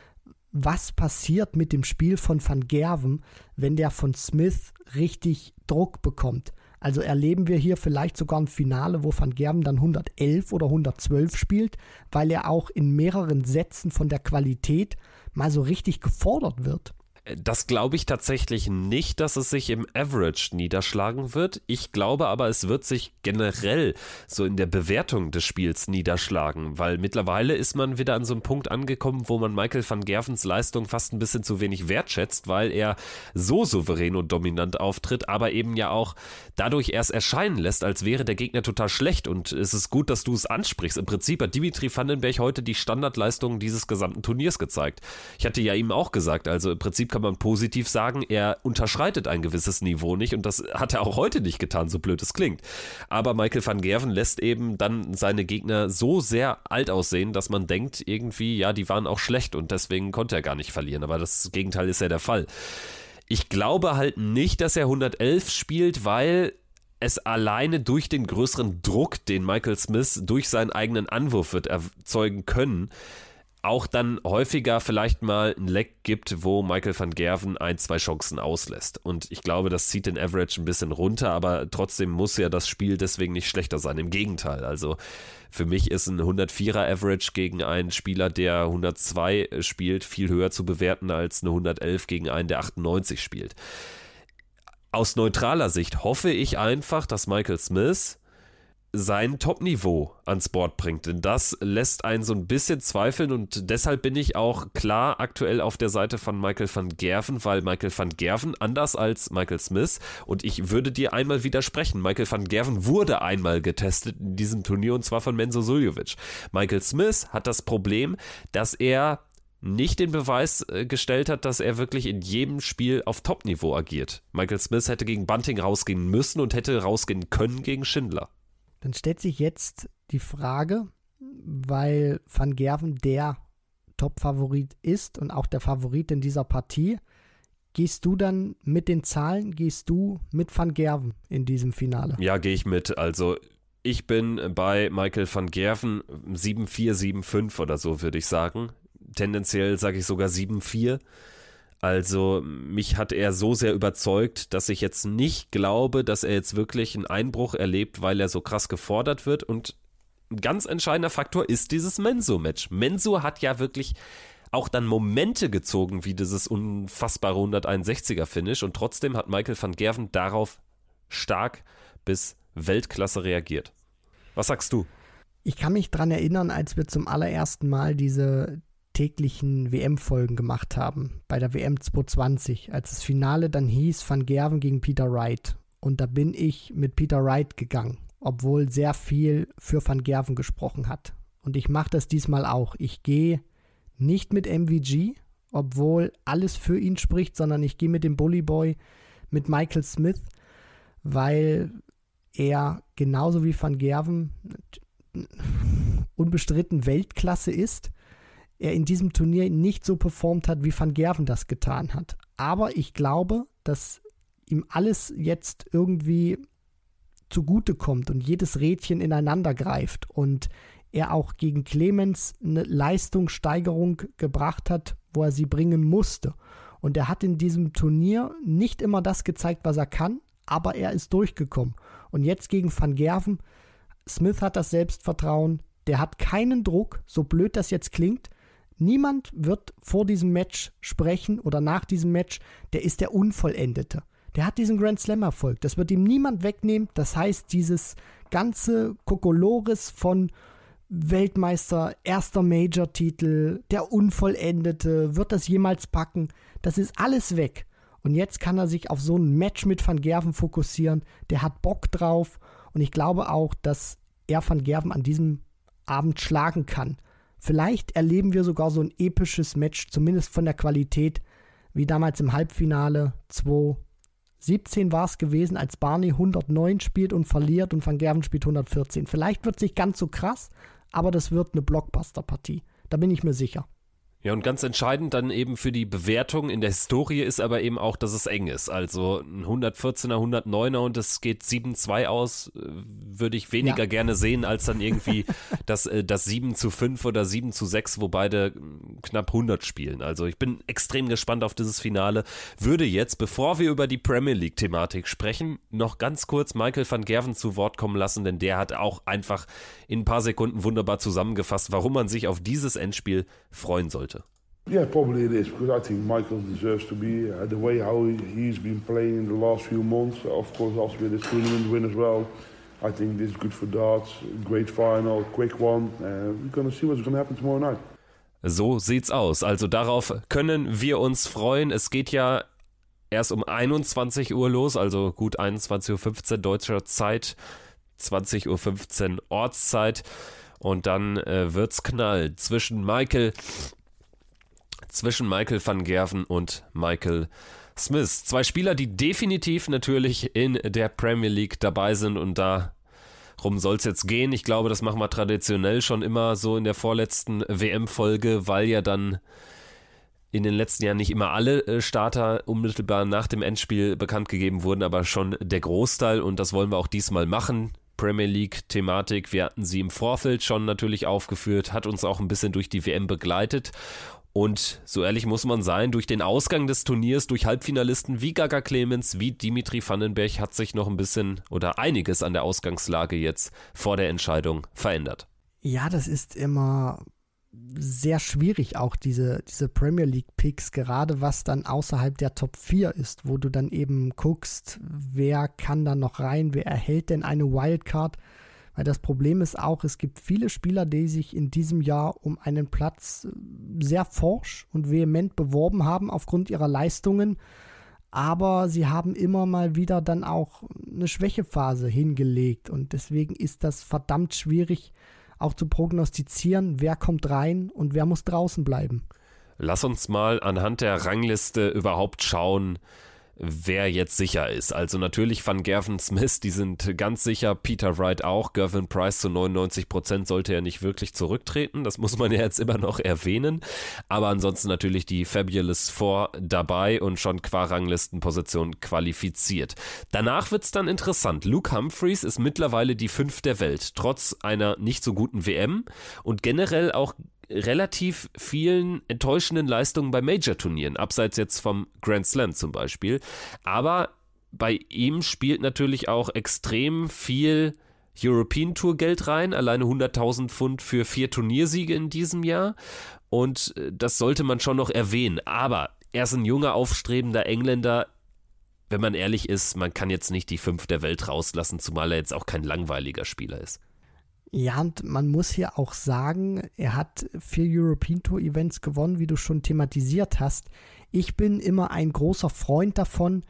was passiert mit dem Spiel von Van Gerven, wenn der von Smith richtig Druck bekommt. Also erleben wir hier vielleicht sogar ein Finale, wo Van Gerben dann 111 oder 112 spielt, weil er auch in mehreren Sätzen von der Qualität mal so richtig gefordert wird. Das glaube ich tatsächlich nicht, dass es sich im Average niederschlagen wird. Ich glaube aber, es wird sich generell so in der Bewertung des Spiels niederschlagen, weil mittlerweile ist man wieder an so einem Punkt angekommen, wo man Michael van Gervens Leistung fast ein bisschen zu wenig wertschätzt, weil er so souverän und dominant auftritt, aber eben ja auch dadurch erst erscheinen lässt, als wäre der Gegner total schlecht. Und es ist gut, dass du es ansprichst. Im Prinzip hat Dimitri Vandenberg heute die Standardleistungen dieses gesamten Turniers gezeigt. Ich hatte ja ihm auch gesagt, also im Prinzip kann man positiv sagen, er unterschreitet ein gewisses Niveau nicht und das hat er auch heute nicht getan, so blöd es klingt. Aber Michael van Gerven lässt eben dann seine Gegner so sehr alt aussehen, dass man denkt irgendwie, ja, die waren auch schlecht und deswegen konnte er gar nicht verlieren. Aber das Gegenteil ist ja der Fall. Ich glaube halt nicht, dass er 111 spielt, weil es alleine durch den größeren Druck, den Michael Smith durch seinen eigenen Anwurf wird erzeugen können, auch dann häufiger vielleicht mal ein Leck gibt, wo Michael van Gerven ein, zwei Chancen auslässt. Und ich glaube, das zieht den Average ein bisschen runter, aber trotzdem muss ja das Spiel deswegen nicht schlechter sein. Im Gegenteil. Also für mich ist ein 104er Average gegen einen Spieler, der 102 spielt, viel höher zu bewerten als eine 111 gegen einen, der 98 spielt. Aus neutraler Sicht hoffe ich einfach, dass Michael Smith sein Top-Niveau ans Board bringt. Denn das lässt einen so ein bisschen zweifeln und deshalb bin ich auch klar aktuell auf der Seite von Michael van Gerven, weil Michael van Gerven anders als Michael Smith und ich würde dir einmal widersprechen. Michael van Gerven wurde einmal getestet in diesem Turnier und zwar von Menzo Suljovic. Michael Smith hat das Problem, dass er nicht den Beweis äh, gestellt hat, dass er wirklich in jedem Spiel auf Top-Niveau agiert. Michael Smith hätte gegen Bunting rausgehen müssen und hätte rausgehen können gegen Schindler. Dann stellt sich jetzt die Frage, weil Van Gerven der Top-Favorit ist und auch der Favorit in dieser Partie, gehst du dann mit den Zahlen, gehst du mit Van Gerven in diesem Finale? Ja, gehe ich mit. Also ich bin bei Michael van Gerven 7-4, 7-5 oder so, würde ich sagen. Tendenziell sage ich sogar 7-4. Also mich hat er so sehr überzeugt, dass ich jetzt nicht glaube, dass er jetzt wirklich einen Einbruch erlebt, weil er so krass gefordert wird. Und ein ganz entscheidender Faktor ist dieses Menso-Match. Menso hat ja wirklich auch dann Momente gezogen, wie dieses unfassbare 161er-Finish. Und trotzdem hat Michael van Gerven darauf stark bis Weltklasse reagiert. Was sagst du? Ich kann mich daran erinnern, als wir zum allerersten Mal diese, täglichen WM-Folgen gemacht haben, bei der WM 2020, als das Finale dann hieß Van Gerven gegen Peter Wright. Und da bin ich mit Peter Wright gegangen, obwohl sehr viel für Van Gerven gesprochen hat. Und ich mache das diesmal auch. Ich gehe nicht mit MVG, obwohl alles für ihn spricht, sondern ich gehe mit dem Bully Boy, mit Michael Smith, weil er genauso wie Van Gerven unbestritten Weltklasse ist, er in diesem Turnier nicht so performt hat, wie Van Gerven das getan hat. Aber ich glaube, dass ihm alles jetzt irgendwie zugutekommt und jedes Rädchen ineinander greift und er auch gegen Clemens eine Leistungssteigerung gebracht hat, wo er sie bringen musste. Und er hat in diesem Turnier nicht immer das gezeigt, was er kann, aber er ist durchgekommen. Und jetzt gegen Van Gerven, Smith hat das Selbstvertrauen, der hat keinen Druck, so blöd das jetzt klingt. Niemand wird vor diesem Match sprechen oder nach diesem Match, der ist der Unvollendete. Der hat diesen Grand Slam Erfolg. Das wird ihm niemand wegnehmen. Das heißt, dieses ganze Kokolores von Weltmeister, erster Major-Titel, der Unvollendete, wird das jemals packen? Das ist alles weg. Und jetzt kann er sich auf so ein Match mit Van Gerven fokussieren. Der hat Bock drauf. Und ich glaube auch, dass er Van Gerven an diesem Abend schlagen kann. Vielleicht erleben wir sogar so ein episches Match, zumindest von der Qualität, wie damals im Halbfinale 2017 war es gewesen, als Barney 109 spielt und verliert und Van Gerven spielt 114. Vielleicht wird es nicht ganz so krass, aber das wird eine Blockbuster-Partie. Da bin ich mir sicher. Ja, und ganz entscheidend dann eben für die Bewertung in der Historie ist aber eben auch, dass es eng ist. Also ein 114er, 109er und es geht 7-2 aus, äh, würde ich weniger ja. gerne sehen, als dann irgendwie das, äh, das 7 zu 5 oder 7 zu 6, wo beide hm, knapp 100 spielen. Also ich bin extrem gespannt auf dieses Finale. Würde jetzt, bevor wir über die Premier League-Thematik sprechen, noch ganz kurz Michael van Gerven zu Wort kommen lassen, denn der hat auch einfach in ein paar Sekunden wunderbar zusammengefasst, warum man sich auf dieses Endspiel freuen sollte. Yeah, probably it is because I think Michael deserves to be uh, the way how he, he's been playing in the last few months. Of course, also with the tournament win as well. I think this is good for darts. Great final, quick one. Uh, we're to see what's to happen tomorrow night. So sieht's aus. Also darauf können wir uns freuen. Es geht ja erst um 21 Uhr los, also gut 21.15 Uhr deutscher Zeit, 20.15 Uhr Ortszeit. Und dann äh, wird's knallen zwischen Michael zwischen Michael van Gerven und Michael Smith. Zwei Spieler, die definitiv natürlich in der Premier League dabei sind und darum soll es jetzt gehen. Ich glaube, das machen wir traditionell schon immer so in der vorletzten WM-Folge, weil ja dann in den letzten Jahren nicht immer alle äh, Starter unmittelbar nach dem Endspiel bekannt gegeben wurden, aber schon der Großteil und das wollen wir auch diesmal machen. Premier League-Thematik. Wir hatten sie im Vorfeld schon natürlich aufgeführt, hat uns auch ein bisschen durch die WM begleitet. Und so ehrlich muss man sein, durch den Ausgang des Turniers, durch Halbfinalisten wie Gaga Clemens, wie Dimitri Vandenberg hat sich noch ein bisschen oder einiges an der Ausgangslage jetzt vor der Entscheidung verändert. Ja, das ist immer sehr schwierig, auch diese, diese Premier League Picks, gerade was dann außerhalb der Top 4 ist, wo du dann eben guckst, wer kann da noch rein, wer erhält denn eine Wildcard. Weil das Problem ist auch, es gibt viele Spieler, die sich in diesem Jahr um einen Platz äh, sehr forsch und vehement beworben haben aufgrund ihrer Leistungen. Aber sie haben immer mal wieder dann auch eine Schwächephase hingelegt. Und deswegen ist das verdammt schwierig, auch zu prognostizieren, wer kommt rein und wer muss draußen bleiben. Lass uns mal anhand der Rangliste überhaupt schauen, wer jetzt sicher ist. Also natürlich Van Gerven Smith, die sind ganz sicher, Peter Wright auch, Gervin Price zu 99 Prozent sollte er nicht wirklich zurücktreten, das muss man ja jetzt immer noch erwähnen, aber ansonsten natürlich die Fabulous Four dabei und schon qua Ranglistenposition qualifiziert. Danach wird es dann interessant. Luke Humphreys ist mittlerweile die fünf der Welt, trotz einer nicht so guten WM und generell auch relativ vielen enttäuschenden Leistungen bei Major-Turnieren, abseits jetzt vom Grand Slam zum Beispiel. Aber bei ihm spielt natürlich auch extrem viel European Tour Geld rein, alleine 100.000 Pfund für vier Turniersiege in diesem Jahr. Und äh, das sollte man schon noch erwähnen. Aber er ist ein junger, aufstrebender Engländer. Wenn man ehrlich ist, man kann jetzt nicht die fünf der Welt rauslassen, zumal er jetzt auch kein langweiliger Spieler ist. Ja, und man muss hier auch sagen, er hat vier European Tour Events gewonnen, wie du schon thematisiert hast. Ich bin immer ein großer Freund davon,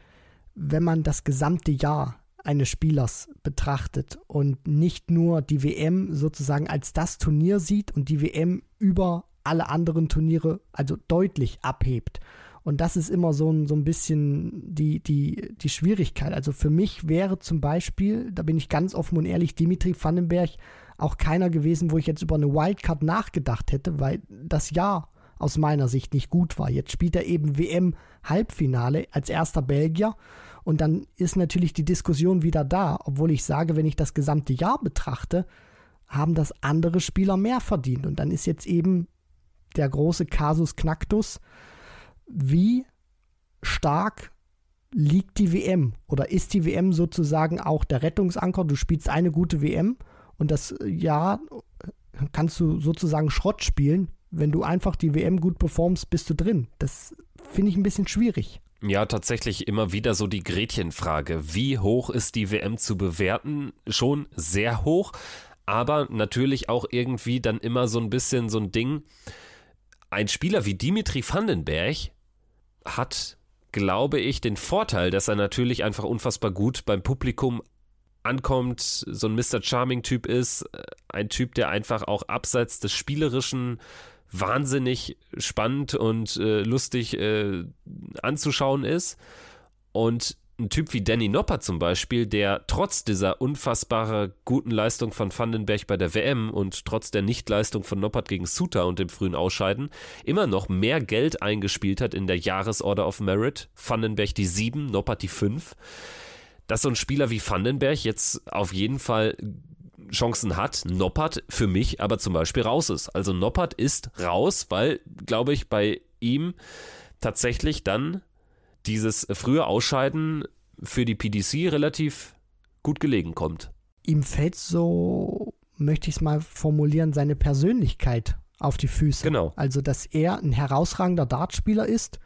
wenn man das gesamte Jahr eines Spielers betrachtet und nicht nur die WM sozusagen als das Turnier sieht und die WM über alle anderen Turniere also deutlich abhebt. Und das ist immer so ein, so ein bisschen die, die, die Schwierigkeit. Also für mich wäre zum Beispiel, da bin ich ganz offen und ehrlich, Dimitri Vandenberg auch keiner gewesen, wo ich jetzt über eine Wildcard nachgedacht hätte, weil das Jahr aus meiner Sicht nicht gut war. Jetzt spielt er eben WM-Halbfinale als erster Belgier und dann ist natürlich die Diskussion wieder da, obwohl ich sage, wenn ich das gesamte Jahr betrachte, haben das andere Spieler mehr verdient. Und dann ist jetzt eben der große Kasus Knacktus, wie stark liegt die WM oder ist die WM sozusagen auch der Rettungsanker? Du spielst eine gute WM und das Jahr kannst du sozusagen Schrott spielen. Wenn du einfach die WM gut performst, bist du drin. Das finde ich ein bisschen schwierig. Ja, tatsächlich immer wieder so die Gretchenfrage. Wie hoch ist die WM zu bewerten? Schon sehr hoch, aber natürlich auch irgendwie dann immer so ein bisschen so ein Ding. Ein Spieler wie Dimitri Vandenberg hat, glaube ich, den Vorteil, dass er natürlich einfach unfassbar gut beim Publikum ankommt, so ein Mr. Charming-Typ ist, äh, ein Typ, der einfach auch abseits des Spielerischen wahnsinnig spannend und äh, lustig äh, anzuschauen ist. Und ein Typ wie Danny Nopper zum Beispiel, der trotz dieser unfassbar guten Leistung von Vandenberg bei der WM und trotz der Nichtleistung von Noppert gegen Suter und dem frühen Ausscheiden immer noch mehr Geld eingespielt hat in der Jahresorder of Merit. Vandenberg die 7, Noppert die 5. Dass so ein Spieler wie Vandenberg jetzt auf jeden Fall Chancen hat, Noppert für mich aber zum Beispiel raus ist. Also Noppert ist raus, weil, glaube ich, bei ihm tatsächlich dann dieses frühe Ausscheiden für die PDC relativ gut gelegen kommt. Ihm fällt so, möchte ich es mal formulieren, seine Persönlichkeit auf die Füße. Genau. Also, dass er ein herausragender Dartspieler ist,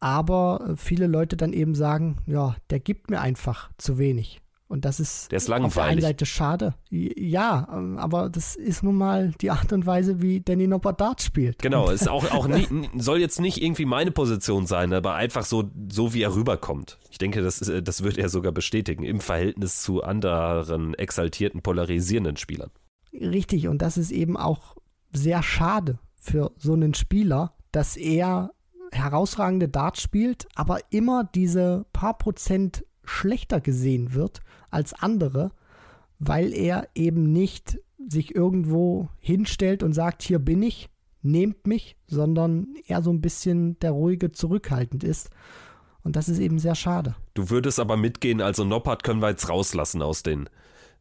aber viele Leute dann eben sagen, ja, der gibt mir einfach zu wenig. Und das ist, der ist auf der einen Seite schade. Ja, aber das ist nun mal die Art und Weise, wie Danny Noppert Dart spielt. Genau, ist auch, auch nie, soll jetzt nicht irgendwie meine Position sein, aber einfach so, so wie er rüberkommt. Ich denke, das, ist, das wird er sogar bestätigen im Verhältnis zu anderen exaltierten, polarisierenden Spielern. Richtig, und das ist eben auch sehr schade für so einen Spieler, dass er herausragende Dart spielt, aber immer diese paar Prozent schlechter gesehen wird als andere, weil er eben nicht sich irgendwo hinstellt und sagt, hier bin ich, nehmt mich, sondern er so ein bisschen der ruhige, zurückhaltend ist. Und das ist eben sehr schade. Du würdest aber mitgehen, also Noppert können wir jetzt rauslassen aus den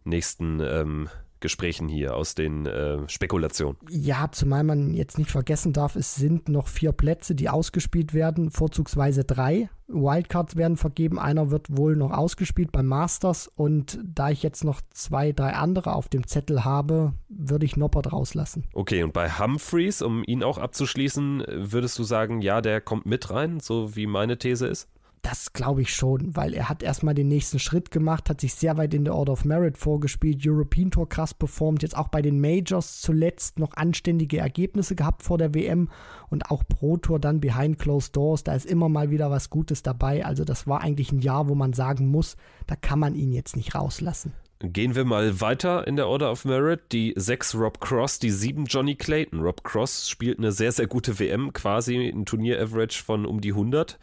nächsten ähm, Gesprächen hier, aus den äh, Spekulationen. Ja, zumal man jetzt nicht vergessen darf, es sind noch vier Plätze, die ausgespielt werden, vorzugsweise drei. Wildcards werden vergeben, einer wird wohl noch ausgespielt beim Masters und da ich jetzt noch zwei, drei andere auf dem Zettel habe, würde ich Noppert rauslassen. Okay, und bei Humphreys, um ihn auch abzuschließen, würdest du sagen, ja, der kommt mit rein, so wie meine These ist? Das glaube ich schon, weil er hat erstmal den nächsten Schritt gemacht, hat sich sehr weit in der Order of Merit vorgespielt, European Tour krass performt, jetzt auch bei den Majors zuletzt noch anständige Ergebnisse gehabt vor der WM und auch Pro Tour dann behind closed doors, da ist immer mal wieder was Gutes dabei. Also das war eigentlich ein Jahr, wo man sagen muss, da kann man ihn jetzt nicht rauslassen. Gehen wir mal weiter in der Order of Merit. Die 6 Rob Cross, die 7 Johnny Clayton. Rob Cross spielt eine sehr, sehr gute WM, quasi ein Turnier-Average von um die 100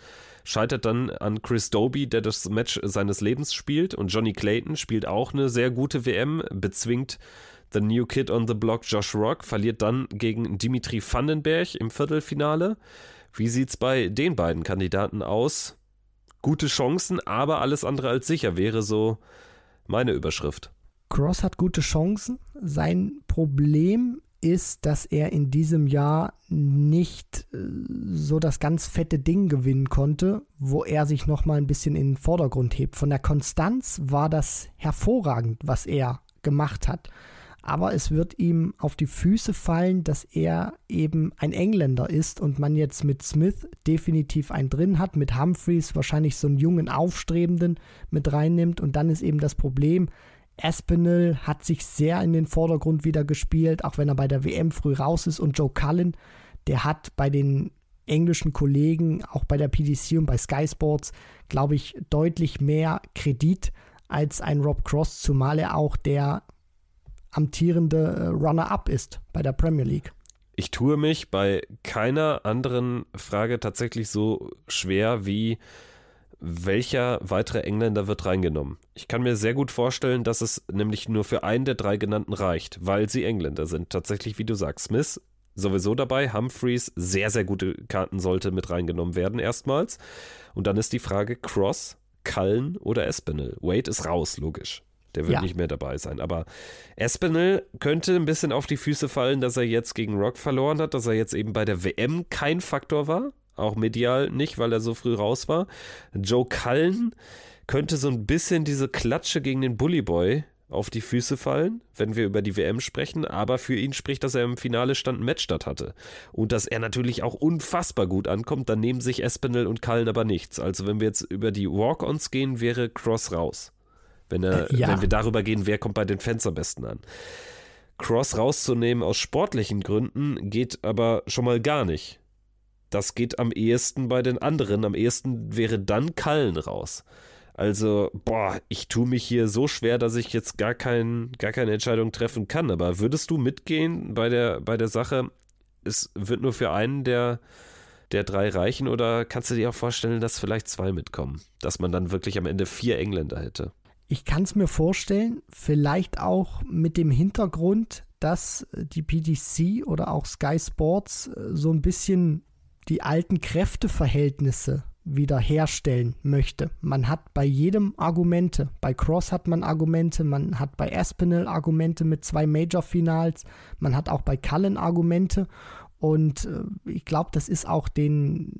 scheitert dann an Chris Doby, der das Match seines Lebens spielt. Und Johnny Clayton spielt auch eine sehr gute WM, bezwingt The New Kid on the Block Josh Rock, verliert dann gegen Dimitri Vandenberg im Viertelfinale. Wie sieht's bei den beiden Kandidaten aus? Gute Chancen, aber alles andere als sicher wäre so meine Überschrift. Cross hat gute Chancen. Sein Problem ist, dass er in diesem Jahr nicht äh, so das ganz fette Ding gewinnen konnte, wo er sich noch mal ein bisschen in den Vordergrund hebt. Von der Konstanz war das hervorragend, was er gemacht hat. Aber es wird ihm auf die Füße fallen, dass er eben ein Engländer ist und man jetzt mit Smith definitiv einen drin hat, mit Humphreys wahrscheinlich so einen jungen Aufstrebenden mit reinnimmt. Und dann ist eben das Problem, Aspinall hat sich sehr in den Vordergrund wieder gespielt, auch wenn er bei der WM früh raus ist. Und Joe Cullen, der hat bei den englischen Kollegen, auch bei der PDC und bei Sky Sports, glaube ich, deutlich mehr Kredit als ein Rob Cross, zumal er auch der amtierende äh, Runner-up ist bei der Premier League. Ich tue mich bei keiner anderen Frage tatsächlich so schwer wie welcher weitere Engländer wird reingenommen. Ich kann mir sehr gut vorstellen, dass es nämlich nur für einen der drei genannten reicht, weil sie Engländer sind. Tatsächlich, wie du sagst, Smith sowieso dabei, Humphreys sehr, sehr gute Karten sollte mit reingenommen werden erstmals. Und dann ist die Frage Cross, Cullen oder Espinel. Wade ist raus, logisch. Der wird ja. nicht mehr dabei sein. Aber Espinel könnte ein bisschen auf die Füße fallen, dass er jetzt gegen Rock verloren hat, dass er jetzt eben bei der WM kein Faktor war. Auch medial nicht, weil er so früh raus war. Joe Cullen könnte so ein bisschen diese Klatsche gegen den Bully Boy auf die Füße fallen, wenn wir über die WM sprechen, aber für ihn spricht, dass er im Finale Stand ein Match statt hatte. Und dass er natürlich auch unfassbar gut ankommt, dann nehmen sich Espinel und Cullen aber nichts. Also wenn wir jetzt über die Walk-Ons gehen, wäre Cross raus. Wenn, er, ja. wenn wir darüber gehen, wer kommt bei den Fans am besten an. Cross rauszunehmen aus sportlichen Gründen geht aber schon mal gar nicht. Das geht am ehesten bei den anderen. Am ehesten wäre dann Kallen raus. Also, boah, ich tue mich hier so schwer, dass ich jetzt gar, kein, gar keine Entscheidung treffen kann. Aber würdest du mitgehen bei der, bei der Sache? Es wird nur für einen der, der drei reichen oder kannst du dir auch vorstellen, dass vielleicht zwei mitkommen? Dass man dann wirklich am Ende vier Engländer hätte? Ich kann es mir vorstellen, vielleicht auch mit dem Hintergrund, dass die PDC oder auch Sky Sports äh, so ein bisschen die alten Kräfteverhältnisse wieder herstellen möchte. Man hat bei jedem Argumente. Bei Cross hat man Argumente, man hat bei Aspinall Argumente mit zwei Major-Finals, man hat auch bei Cullen Argumente. Und äh, ich glaube, das ist auch den,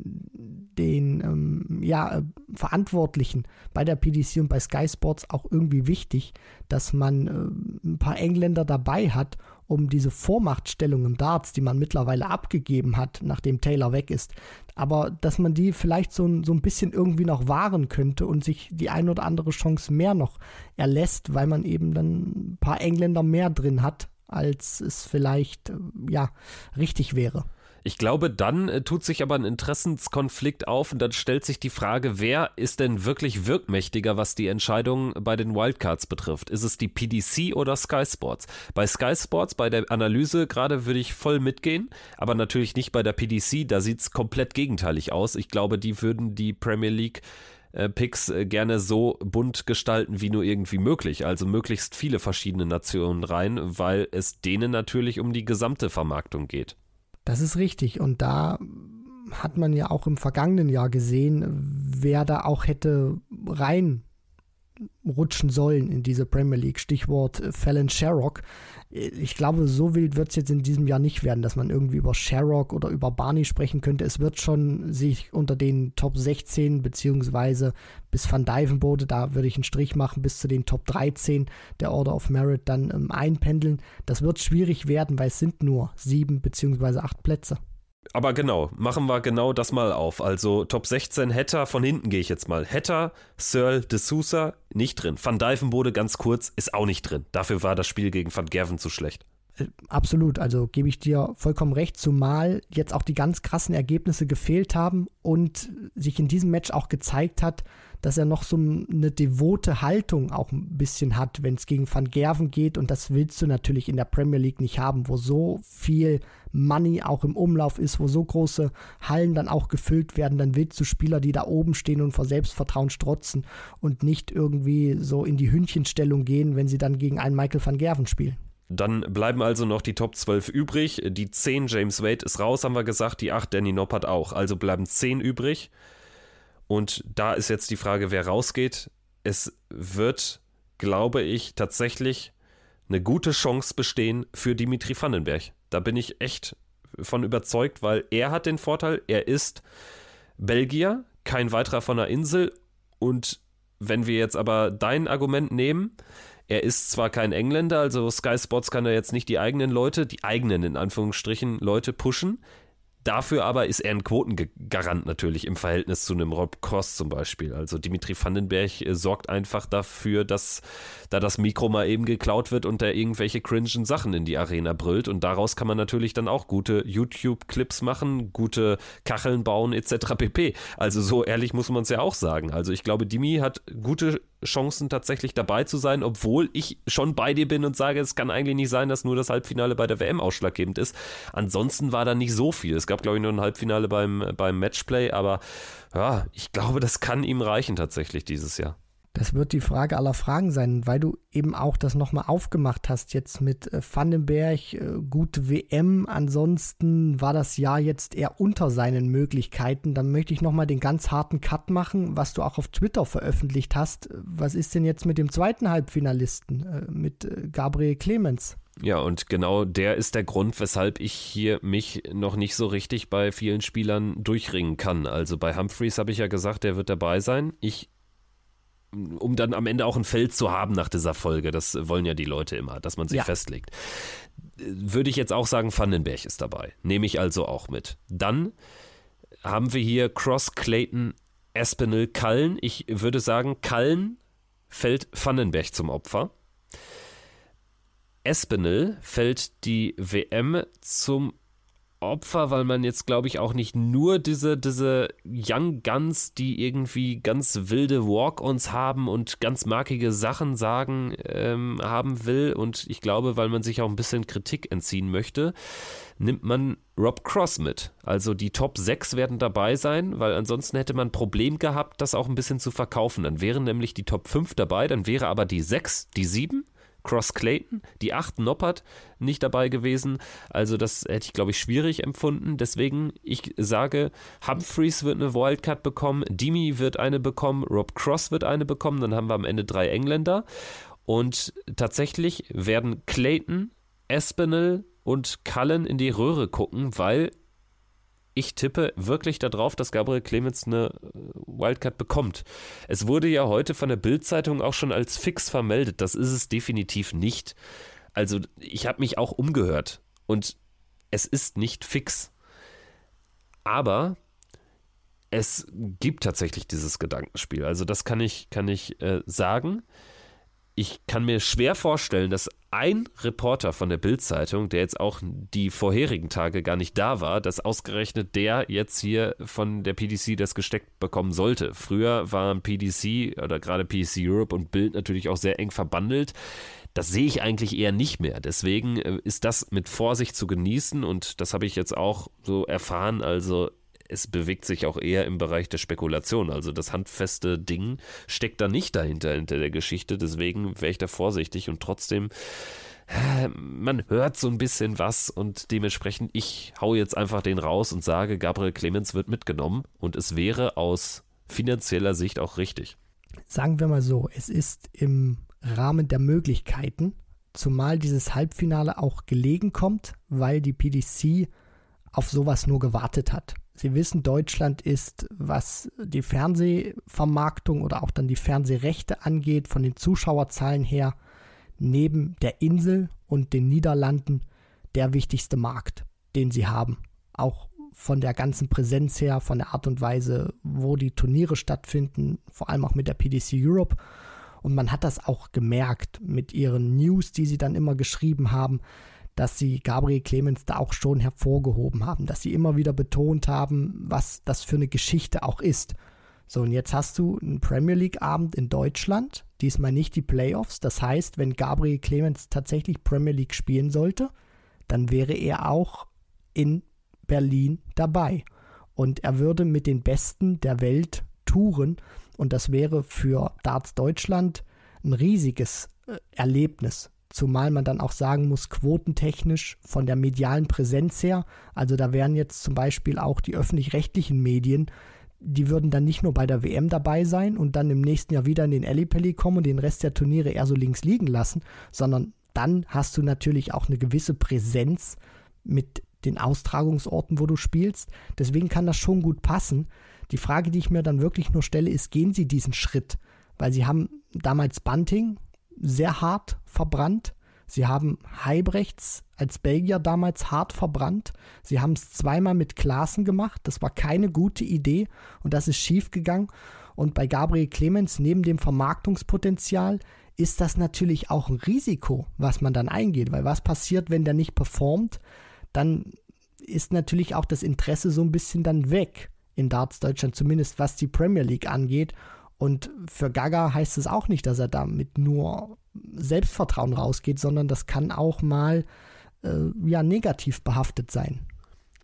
den ähm, ja, äh, Verantwortlichen bei der PDC und bei Sky Sports auch irgendwie wichtig, dass man äh, ein paar Engländer dabei hat, um diese Vormachtstellung im Darts, die man mittlerweile abgegeben hat, nachdem Taylor weg ist, aber dass man die vielleicht so, so ein bisschen irgendwie noch wahren könnte und sich die ein oder andere Chance mehr noch erlässt, weil man eben dann ein paar Engländer mehr drin hat, als es vielleicht äh, ja richtig wäre. Ich glaube, dann äh, tut sich aber ein Interessenskonflikt auf und dann stellt sich die Frage, wer ist denn wirklich wirkmächtiger, was die Entscheidung bei den Wildcards betrifft? Ist es die PDC oder Sky Sports? Bei Sky Sports, bei der Analyse gerade würde ich voll mitgehen, aber natürlich nicht bei der PDC, da sieht es komplett gegenteilig aus. Ich glaube, die würden die Premier League äh, Picks äh, gerne so bunt gestalten wie nur irgendwie möglich. Also möglichst viele verschiedene Nationen rein, weil es denen natürlich um die gesamte Vermarktung geht. Das ist richtig. Und da hat man ja auch im vergangenen Jahr gesehen, wer da auch hätte reinrutschen sollen in diese Premier League. Stichwort Fallon Sherrock ich glaube, so wild wird es jetzt in diesem Jahr nicht werden, dass man irgendwie über Sherrock oder über Barney sprechen könnte. Es wird schon sich unter den Top 16 beziehungsweise bis Van Dyvenbode, da würde ich einen Strich machen, bis zu den Top 13 der Order of Merit dann ähm, einpendeln. Das wird schwierig werden, weil es sind nur sieben beziehungsweise acht Plätze. Aber genau, machen wir genau das mal auf. Also Top 16 Hetter, von hinten gehe ich jetzt mal. Hetter, Searle, De Sousa, nicht drin. Van Dijvenbode ganz kurz, ist auch nicht drin. Dafür war das Spiel gegen Van Gerven zu schlecht. Äh, absolut, also gebe ich dir vollkommen recht, zumal jetzt auch die ganz krassen Ergebnisse gefehlt haben und sich in diesem Match auch gezeigt hat, dass er noch so eine devote Haltung auch ein bisschen hat, wenn es gegen Van Gerven geht. Und das willst du natürlich in der Premier League nicht haben, wo so viel Money auch im Umlauf ist, wo so große Hallen dann auch gefüllt werden. Dann willst du Spieler, die da oben stehen und vor Selbstvertrauen strotzen und nicht irgendwie so in die Hündchenstellung gehen, wenn sie dann gegen einen Michael van Gerven spielen. Dann bleiben also noch die Top 12 übrig. Die 10 James Wade ist raus, haben wir gesagt. Die 8 Danny Noppert auch. Also bleiben 10 übrig. Und da ist jetzt die Frage, wer rausgeht. Es wird, glaube ich, tatsächlich eine gute Chance bestehen für Dimitri Vandenberg. Da bin ich echt von überzeugt, weil er hat den Vorteil, er ist Belgier, kein weiterer von der Insel. Und wenn wir jetzt aber dein Argument nehmen, er ist zwar kein Engländer, also Sky Sports kann da jetzt nicht die eigenen Leute, die eigenen in Anführungsstrichen Leute pushen. Dafür aber ist er ein Quotengarant natürlich im Verhältnis zu einem Rob Cross zum Beispiel. Also Dimitri Vandenberg äh, sorgt einfach dafür, dass da das Mikro mal eben geklaut wird und er irgendwelche cringen Sachen in die Arena brüllt. Und daraus kann man natürlich dann auch gute YouTube-Clips machen, gute Kacheln bauen etc. pp. Also so ehrlich muss man es ja auch sagen. Also ich glaube, Dimi hat gute Chancen tatsächlich dabei zu sein, obwohl ich schon bei dir bin und sage, es kann eigentlich nicht sein, dass nur das Halbfinale bei der WM ausschlaggebend ist. Ansonsten war da nicht so viel. Es gab, glaube ich, nur ein Halbfinale beim, beim Matchplay, aber ja, ich glaube, das kann ihm reichen tatsächlich dieses Jahr. Das wird die Frage aller Fragen sein, weil du eben auch das nochmal aufgemacht hast, jetzt mit äh, Vandenberg, äh, gute WM. Ansonsten war das Jahr jetzt eher unter seinen Möglichkeiten. Dann möchte ich nochmal den ganz harten Cut machen, was du auch auf Twitter veröffentlicht hast. Was ist denn jetzt mit dem zweiten Halbfinalisten, äh, mit Gabriel Clemens? Ja, und genau der ist der Grund, weshalb ich hier mich noch nicht so richtig bei vielen Spielern durchringen kann. Also bei Humphreys habe ich ja gesagt, der wird dabei sein. Ich um dann am Ende auch ein Feld zu haben nach dieser Folge. Das wollen ja die Leute immer, dass man sich ja. festlegt. Würde ich jetzt auch sagen, Vandenberg ist dabei. Nehme ich also auch mit. Dann haben wir hier Cross Clayton Espinel Kallen. Ich würde sagen, Kallen fällt Vandenberg zum Opfer. Espinel fällt die WM zum Opfer, weil man jetzt, glaube ich, auch nicht nur diese, diese Young Guns, die irgendwie ganz wilde Walk-ons haben und ganz markige Sachen sagen, ähm, haben will. Und ich glaube, weil man sich auch ein bisschen Kritik entziehen möchte, nimmt man Rob Cross mit. Also die Top 6 werden dabei sein, weil ansonsten hätte man ein Problem gehabt, das auch ein bisschen zu verkaufen. Dann wären nämlich die Top 5 dabei, dann wäre aber die 6, die 7 Cross Clayton, die 8 Noppert nicht dabei gewesen. Also das hätte ich, glaube ich, schwierig empfunden. Deswegen, ich sage, Humphreys wird eine Wildcard bekommen, Dimi wird eine bekommen, Rob Cross wird eine bekommen. Dann haben wir am Ende drei Engländer. Und tatsächlich werden Clayton, Espinel und Cullen in die Röhre gucken, weil ich tippe wirklich darauf, dass Gabriel Clemens eine äh, Wildcard bekommt. Es wurde ja heute von der Bild-Zeitung auch schon als fix vermeldet. Das ist es definitiv nicht. Also, ich habe mich auch umgehört und es ist nicht fix. Aber es gibt tatsächlich dieses Gedankenspiel. Also, das kann ich, kann ich äh, sagen ich kann mir schwer vorstellen, dass ein Reporter von der Bild-Zeitung, der jetzt auch die vorherigen Tage gar nicht da war, dass ausgerechnet der jetzt hier von der PDC das gesteckt bekommen sollte. Früher waren PDC oder gerade PDC Europe und Bild natürlich auch sehr eng verbandelt. Das sehe ich eigentlich eher nicht mehr. Deswegen äh, ist das mit Vorsicht zu genießen und das habe ich jetzt auch so erfahren. Also es bewegt sich auch eher im Bereich der Spekulation. Also das handfeste Ding steckt da nicht dahinter, hinter der Geschichte. Deswegen wäre ich da vorsichtig und trotzdem äh, man hört so ein bisschen was und dementsprechend, ich hau jetzt einfach den raus und sage, Gabriel Clemens wird mitgenommen und es wäre aus finanzieller Sicht auch richtig. Sagen wir mal so, es ist im Rahmen der Möglichkeiten, zumal dieses Halbfinale auch gelegen kommt, weil die PDC auf sowas nur gewartet hat. Sie wissen, Deutschland ist, was die Fernsehvermarktung oder auch dann die Fernsehrechte angeht, von den Zuschauerzahlen her, neben der Insel und den Niederlanden der wichtigste Markt, den sie haben. Auch von der ganzen Präsenz her, von der Art und Weise, wo die Turniere stattfinden, vor allem auch mit der PDC Europe. Und man hat das auch gemerkt mit ihren News, die sie dann immer geschrieben haben dass sie Gabriel Clemens da auch schon hervorgehoben haben, dass sie immer wieder betont haben, was das für eine Geschichte auch ist. So, und jetzt hast du einen Premier League-Abend in Deutschland, diesmal nicht die Playoffs. Das heißt, wenn Gabriel Clemens tatsächlich Premier League spielen sollte, dann wäre er auch in Berlin dabei. Und er würde mit den Besten der Welt touren. Und das wäre für Darts Deutschland ein riesiges äh, Erlebnis. Zumal man dann auch sagen muss, quotentechnisch von der medialen Präsenz her, also da wären jetzt zum Beispiel auch die öffentlich-rechtlichen Medien, die würden dann nicht nur bei der WM dabei sein und dann im nächsten Jahr wieder in den Ellipelli kommen und den Rest der Turniere eher so links liegen lassen, sondern dann hast du natürlich auch eine gewisse Präsenz mit den Austragungsorten, wo du spielst. Deswegen kann das schon gut passen. Die Frage, die ich mir dann wirklich nur stelle, ist, gehen sie diesen Schritt? Weil sie haben damals Bunting, sehr hart verbrannt. Sie haben Heibrechts als Belgier damals hart verbrannt. Sie haben es zweimal mit Klaassen gemacht. Das war keine gute Idee und das ist schief gegangen. Und bei Gabriel Clemens neben dem Vermarktungspotenzial ist das natürlich auch ein Risiko, was man dann eingeht. Weil was passiert, wenn der nicht performt? Dann ist natürlich auch das Interesse so ein bisschen dann weg in Darts Deutschland, zumindest was die Premier League angeht. Und für Gaga heißt es auch nicht, dass er damit nur Selbstvertrauen rausgeht, sondern das kann auch mal äh, ja negativ behaftet sein.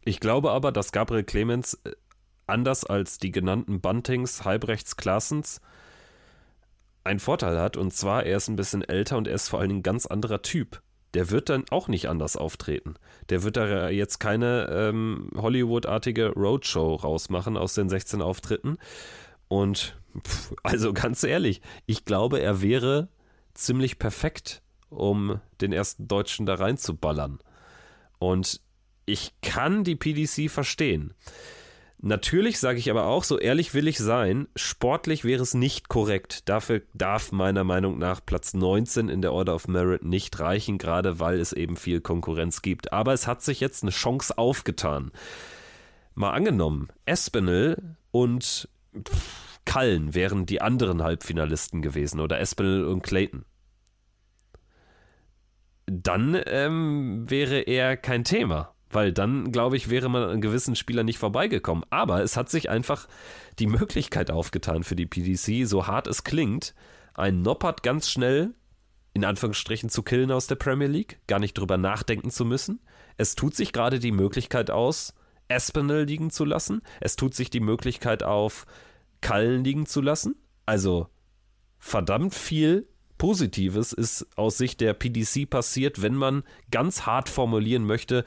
Ich glaube aber, dass Gabriel Clemens äh, anders als die genannten Buntings, Halbrechts, Klassens einen Vorteil hat. Und zwar, er ist ein bisschen älter und er ist vor Dingen ein ganz anderer Typ. Der wird dann auch nicht anders auftreten. Der wird da jetzt keine ähm, Hollywood-artige Roadshow rausmachen aus den 16 Auftritten. Und also ganz ehrlich, ich glaube, er wäre ziemlich perfekt, um den ersten Deutschen da reinzuballern. Und ich kann die PDC verstehen. Natürlich sage ich aber auch, so ehrlich will ich sein, sportlich wäre es nicht korrekt. Dafür darf meiner Meinung nach Platz 19 in der Order of Merit nicht reichen, gerade weil es eben viel Konkurrenz gibt. Aber es hat sich jetzt eine Chance aufgetan. Mal angenommen, Espinel und Kallen wären die anderen Halbfinalisten gewesen oder Espinel und Clayton. Dann ähm, wäre er kein Thema weil dann, glaube ich, wäre man an gewissen Spielern nicht vorbeigekommen. Aber es hat sich einfach die Möglichkeit aufgetan für die PDC, so hart es klingt, einen Noppert ganz schnell in Anführungsstrichen zu killen aus der Premier League, gar nicht drüber nachdenken zu müssen. Es tut sich gerade die Möglichkeit aus, Espinel liegen zu lassen. Es tut sich die Möglichkeit auf, Kallen liegen zu lassen. Also verdammt viel Positives ist aus Sicht der PDC passiert, wenn man ganz hart formulieren möchte,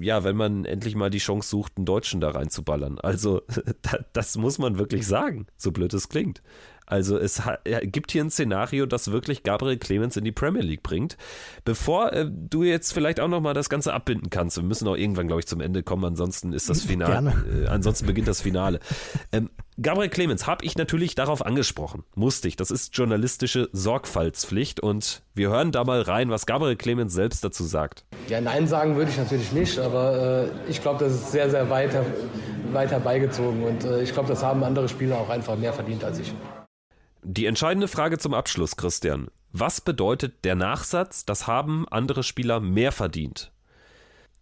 ja, wenn man endlich mal die Chance sucht, einen Deutschen da reinzuballern. Also, das muss man wirklich sagen, so blöd es klingt. Also es gibt hier ein Szenario, das wirklich Gabriel Clemens in die Premier League bringt. Bevor äh, du jetzt vielleicht auch nochmal das Ganze abbinden kannst, wir müssen auch irgendwann, glaube ich, zum Ende kommen, ansonsten ist das Finale, äh, ansonsten beginnt das Finale. Ähm, Gabriel Clemens habe ich natürlich darauf angesprochen, musste ich. Das ist journalistische Sorgfaltspflicht und wir hören da mal rein, was Gabriel Clemens selbst dazu sagt. Ja, nein sagen würde ich natürlich nicht, aber äh, ich glaube, das ist sehr, sehr weit, weit herbeigezogen und äh, ich glaube, das haben andere Spieler auch einfach mehr verdient als ich. Die entscheidende Frage zum Abschluss, Christian. Was bedeutet der Nachsatz, das haben andere Spieler mehr verdient?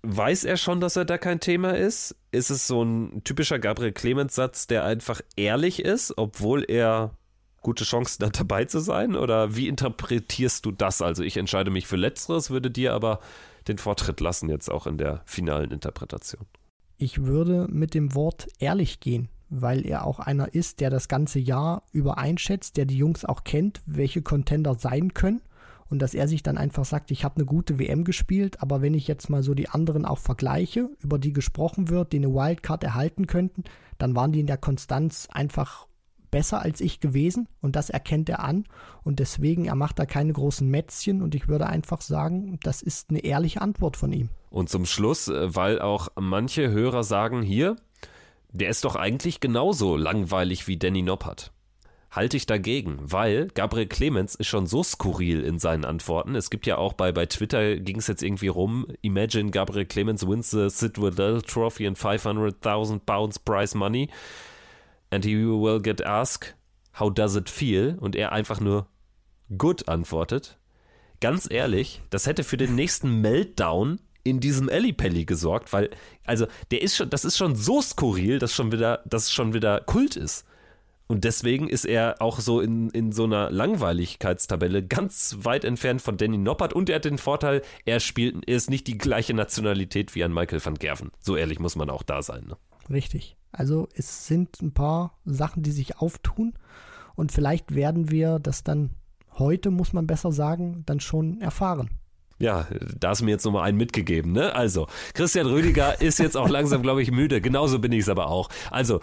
Weiß er schon, dass er da kein Thema ist? Ist es so ein typischer Gabriel Clemens-Satz, der einfach ehrlich ist, obwohl er gute Chancen hat, dabei zu sein? Oder wie interpretierst du das? Also ich entscheide mich für Letzteres, würde dir aber den Vortritt lassen jetzt auch in der finalen Interpretation. Ich würde mit dem Wort ehrlich gehen weil er auch einer ist, der das ganze Jahr über einschätzt, der die Jungs auch kennt, welche Contender sein können und dass er sich dann einfach sagt, ich habe eine gute WM gespielt, aber wenn ich jetzt mal so die anderen auch vergleiche, über die gesprochen wird, die eine Wildcard erhalten könnten, dann waren die in der Konstanz einfach besser als ich gewesen und das erkennt er an und deswegen, er macht da keine großen Mätzchen und ich würde einfach sagen, das ist eine ehrliche Antwort von ihm. Und zum Schluss, äh, weil auch manche Hörer sagen, hier, der ist doch eigentlich genauso langweilig wie Danny Noppert. Halte ich dagegen, weil Gabriel Clemens ist schon so skurril in seinen Antworten. Es gibt ja auch bei, bei Twitter ging es jetzt irgendwie rum, imagine Gabriel Clemens wins the Sid Waddell Trophy and 500.000 pounds prize money and he will get asked, how does it feel? Und er einfach nur good antwortet. Ganz ehrlich, das hätte für den nächsten Meltdown in diesem Ellipelli gesorgt, weil, also, der ist schon, das ist schon so skurril, dass schon wieder, dass es schon wieder Kult ist. Und deswegen ist er auch so in, in so einer Langweiligkeitstabelle ganz weit entfernt von Danny Noppert und er hat den Vorteil, er spielt, er ist nicht die gleiche Nationalität wie ein Michael van Gerven. So ehrlich muss man auch da sein. Ne? Richtig. Also es sind ein paar Sachen, die sich auftun und vielleicht werden wir das dann heute, muss man besser sagen, dann schon erfahren. Ja, da hast du mir jetzt nochmal einen mitgegeben, ne? Also, Christian Rüdiger ist jetzt auch langsam, glaube ich, müde. Genauso bin ich es aber auch. Also,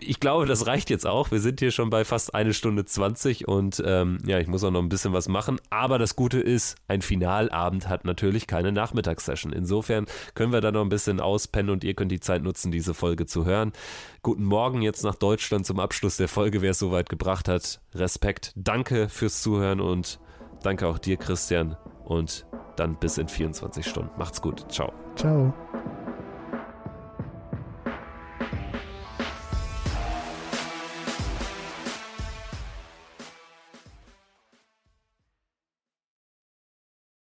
ich glaube, das reicht jetzt auch. Wir sind hier schon bei fast eine Stunde zwanzig und ähm, ja, ich muss auch noch ein bisschen was machen. Aber das Gute ist, ein Finalabend hat natürlich keine Nachmittagssession. Insofern können wir da noch ein bisschen auspennen und ihr könnt die Zeit nutzen, diese Folge zu hören. Guten Morgen jetzt nach Deutschland zum Abschluss der Folge, wer es soweit gebracht hat. Respekt, danke fürs Zuhören und danke auch dir, Christian. Und dann bis in 24 Stunden. Macht's gut. Ciao. Ciao.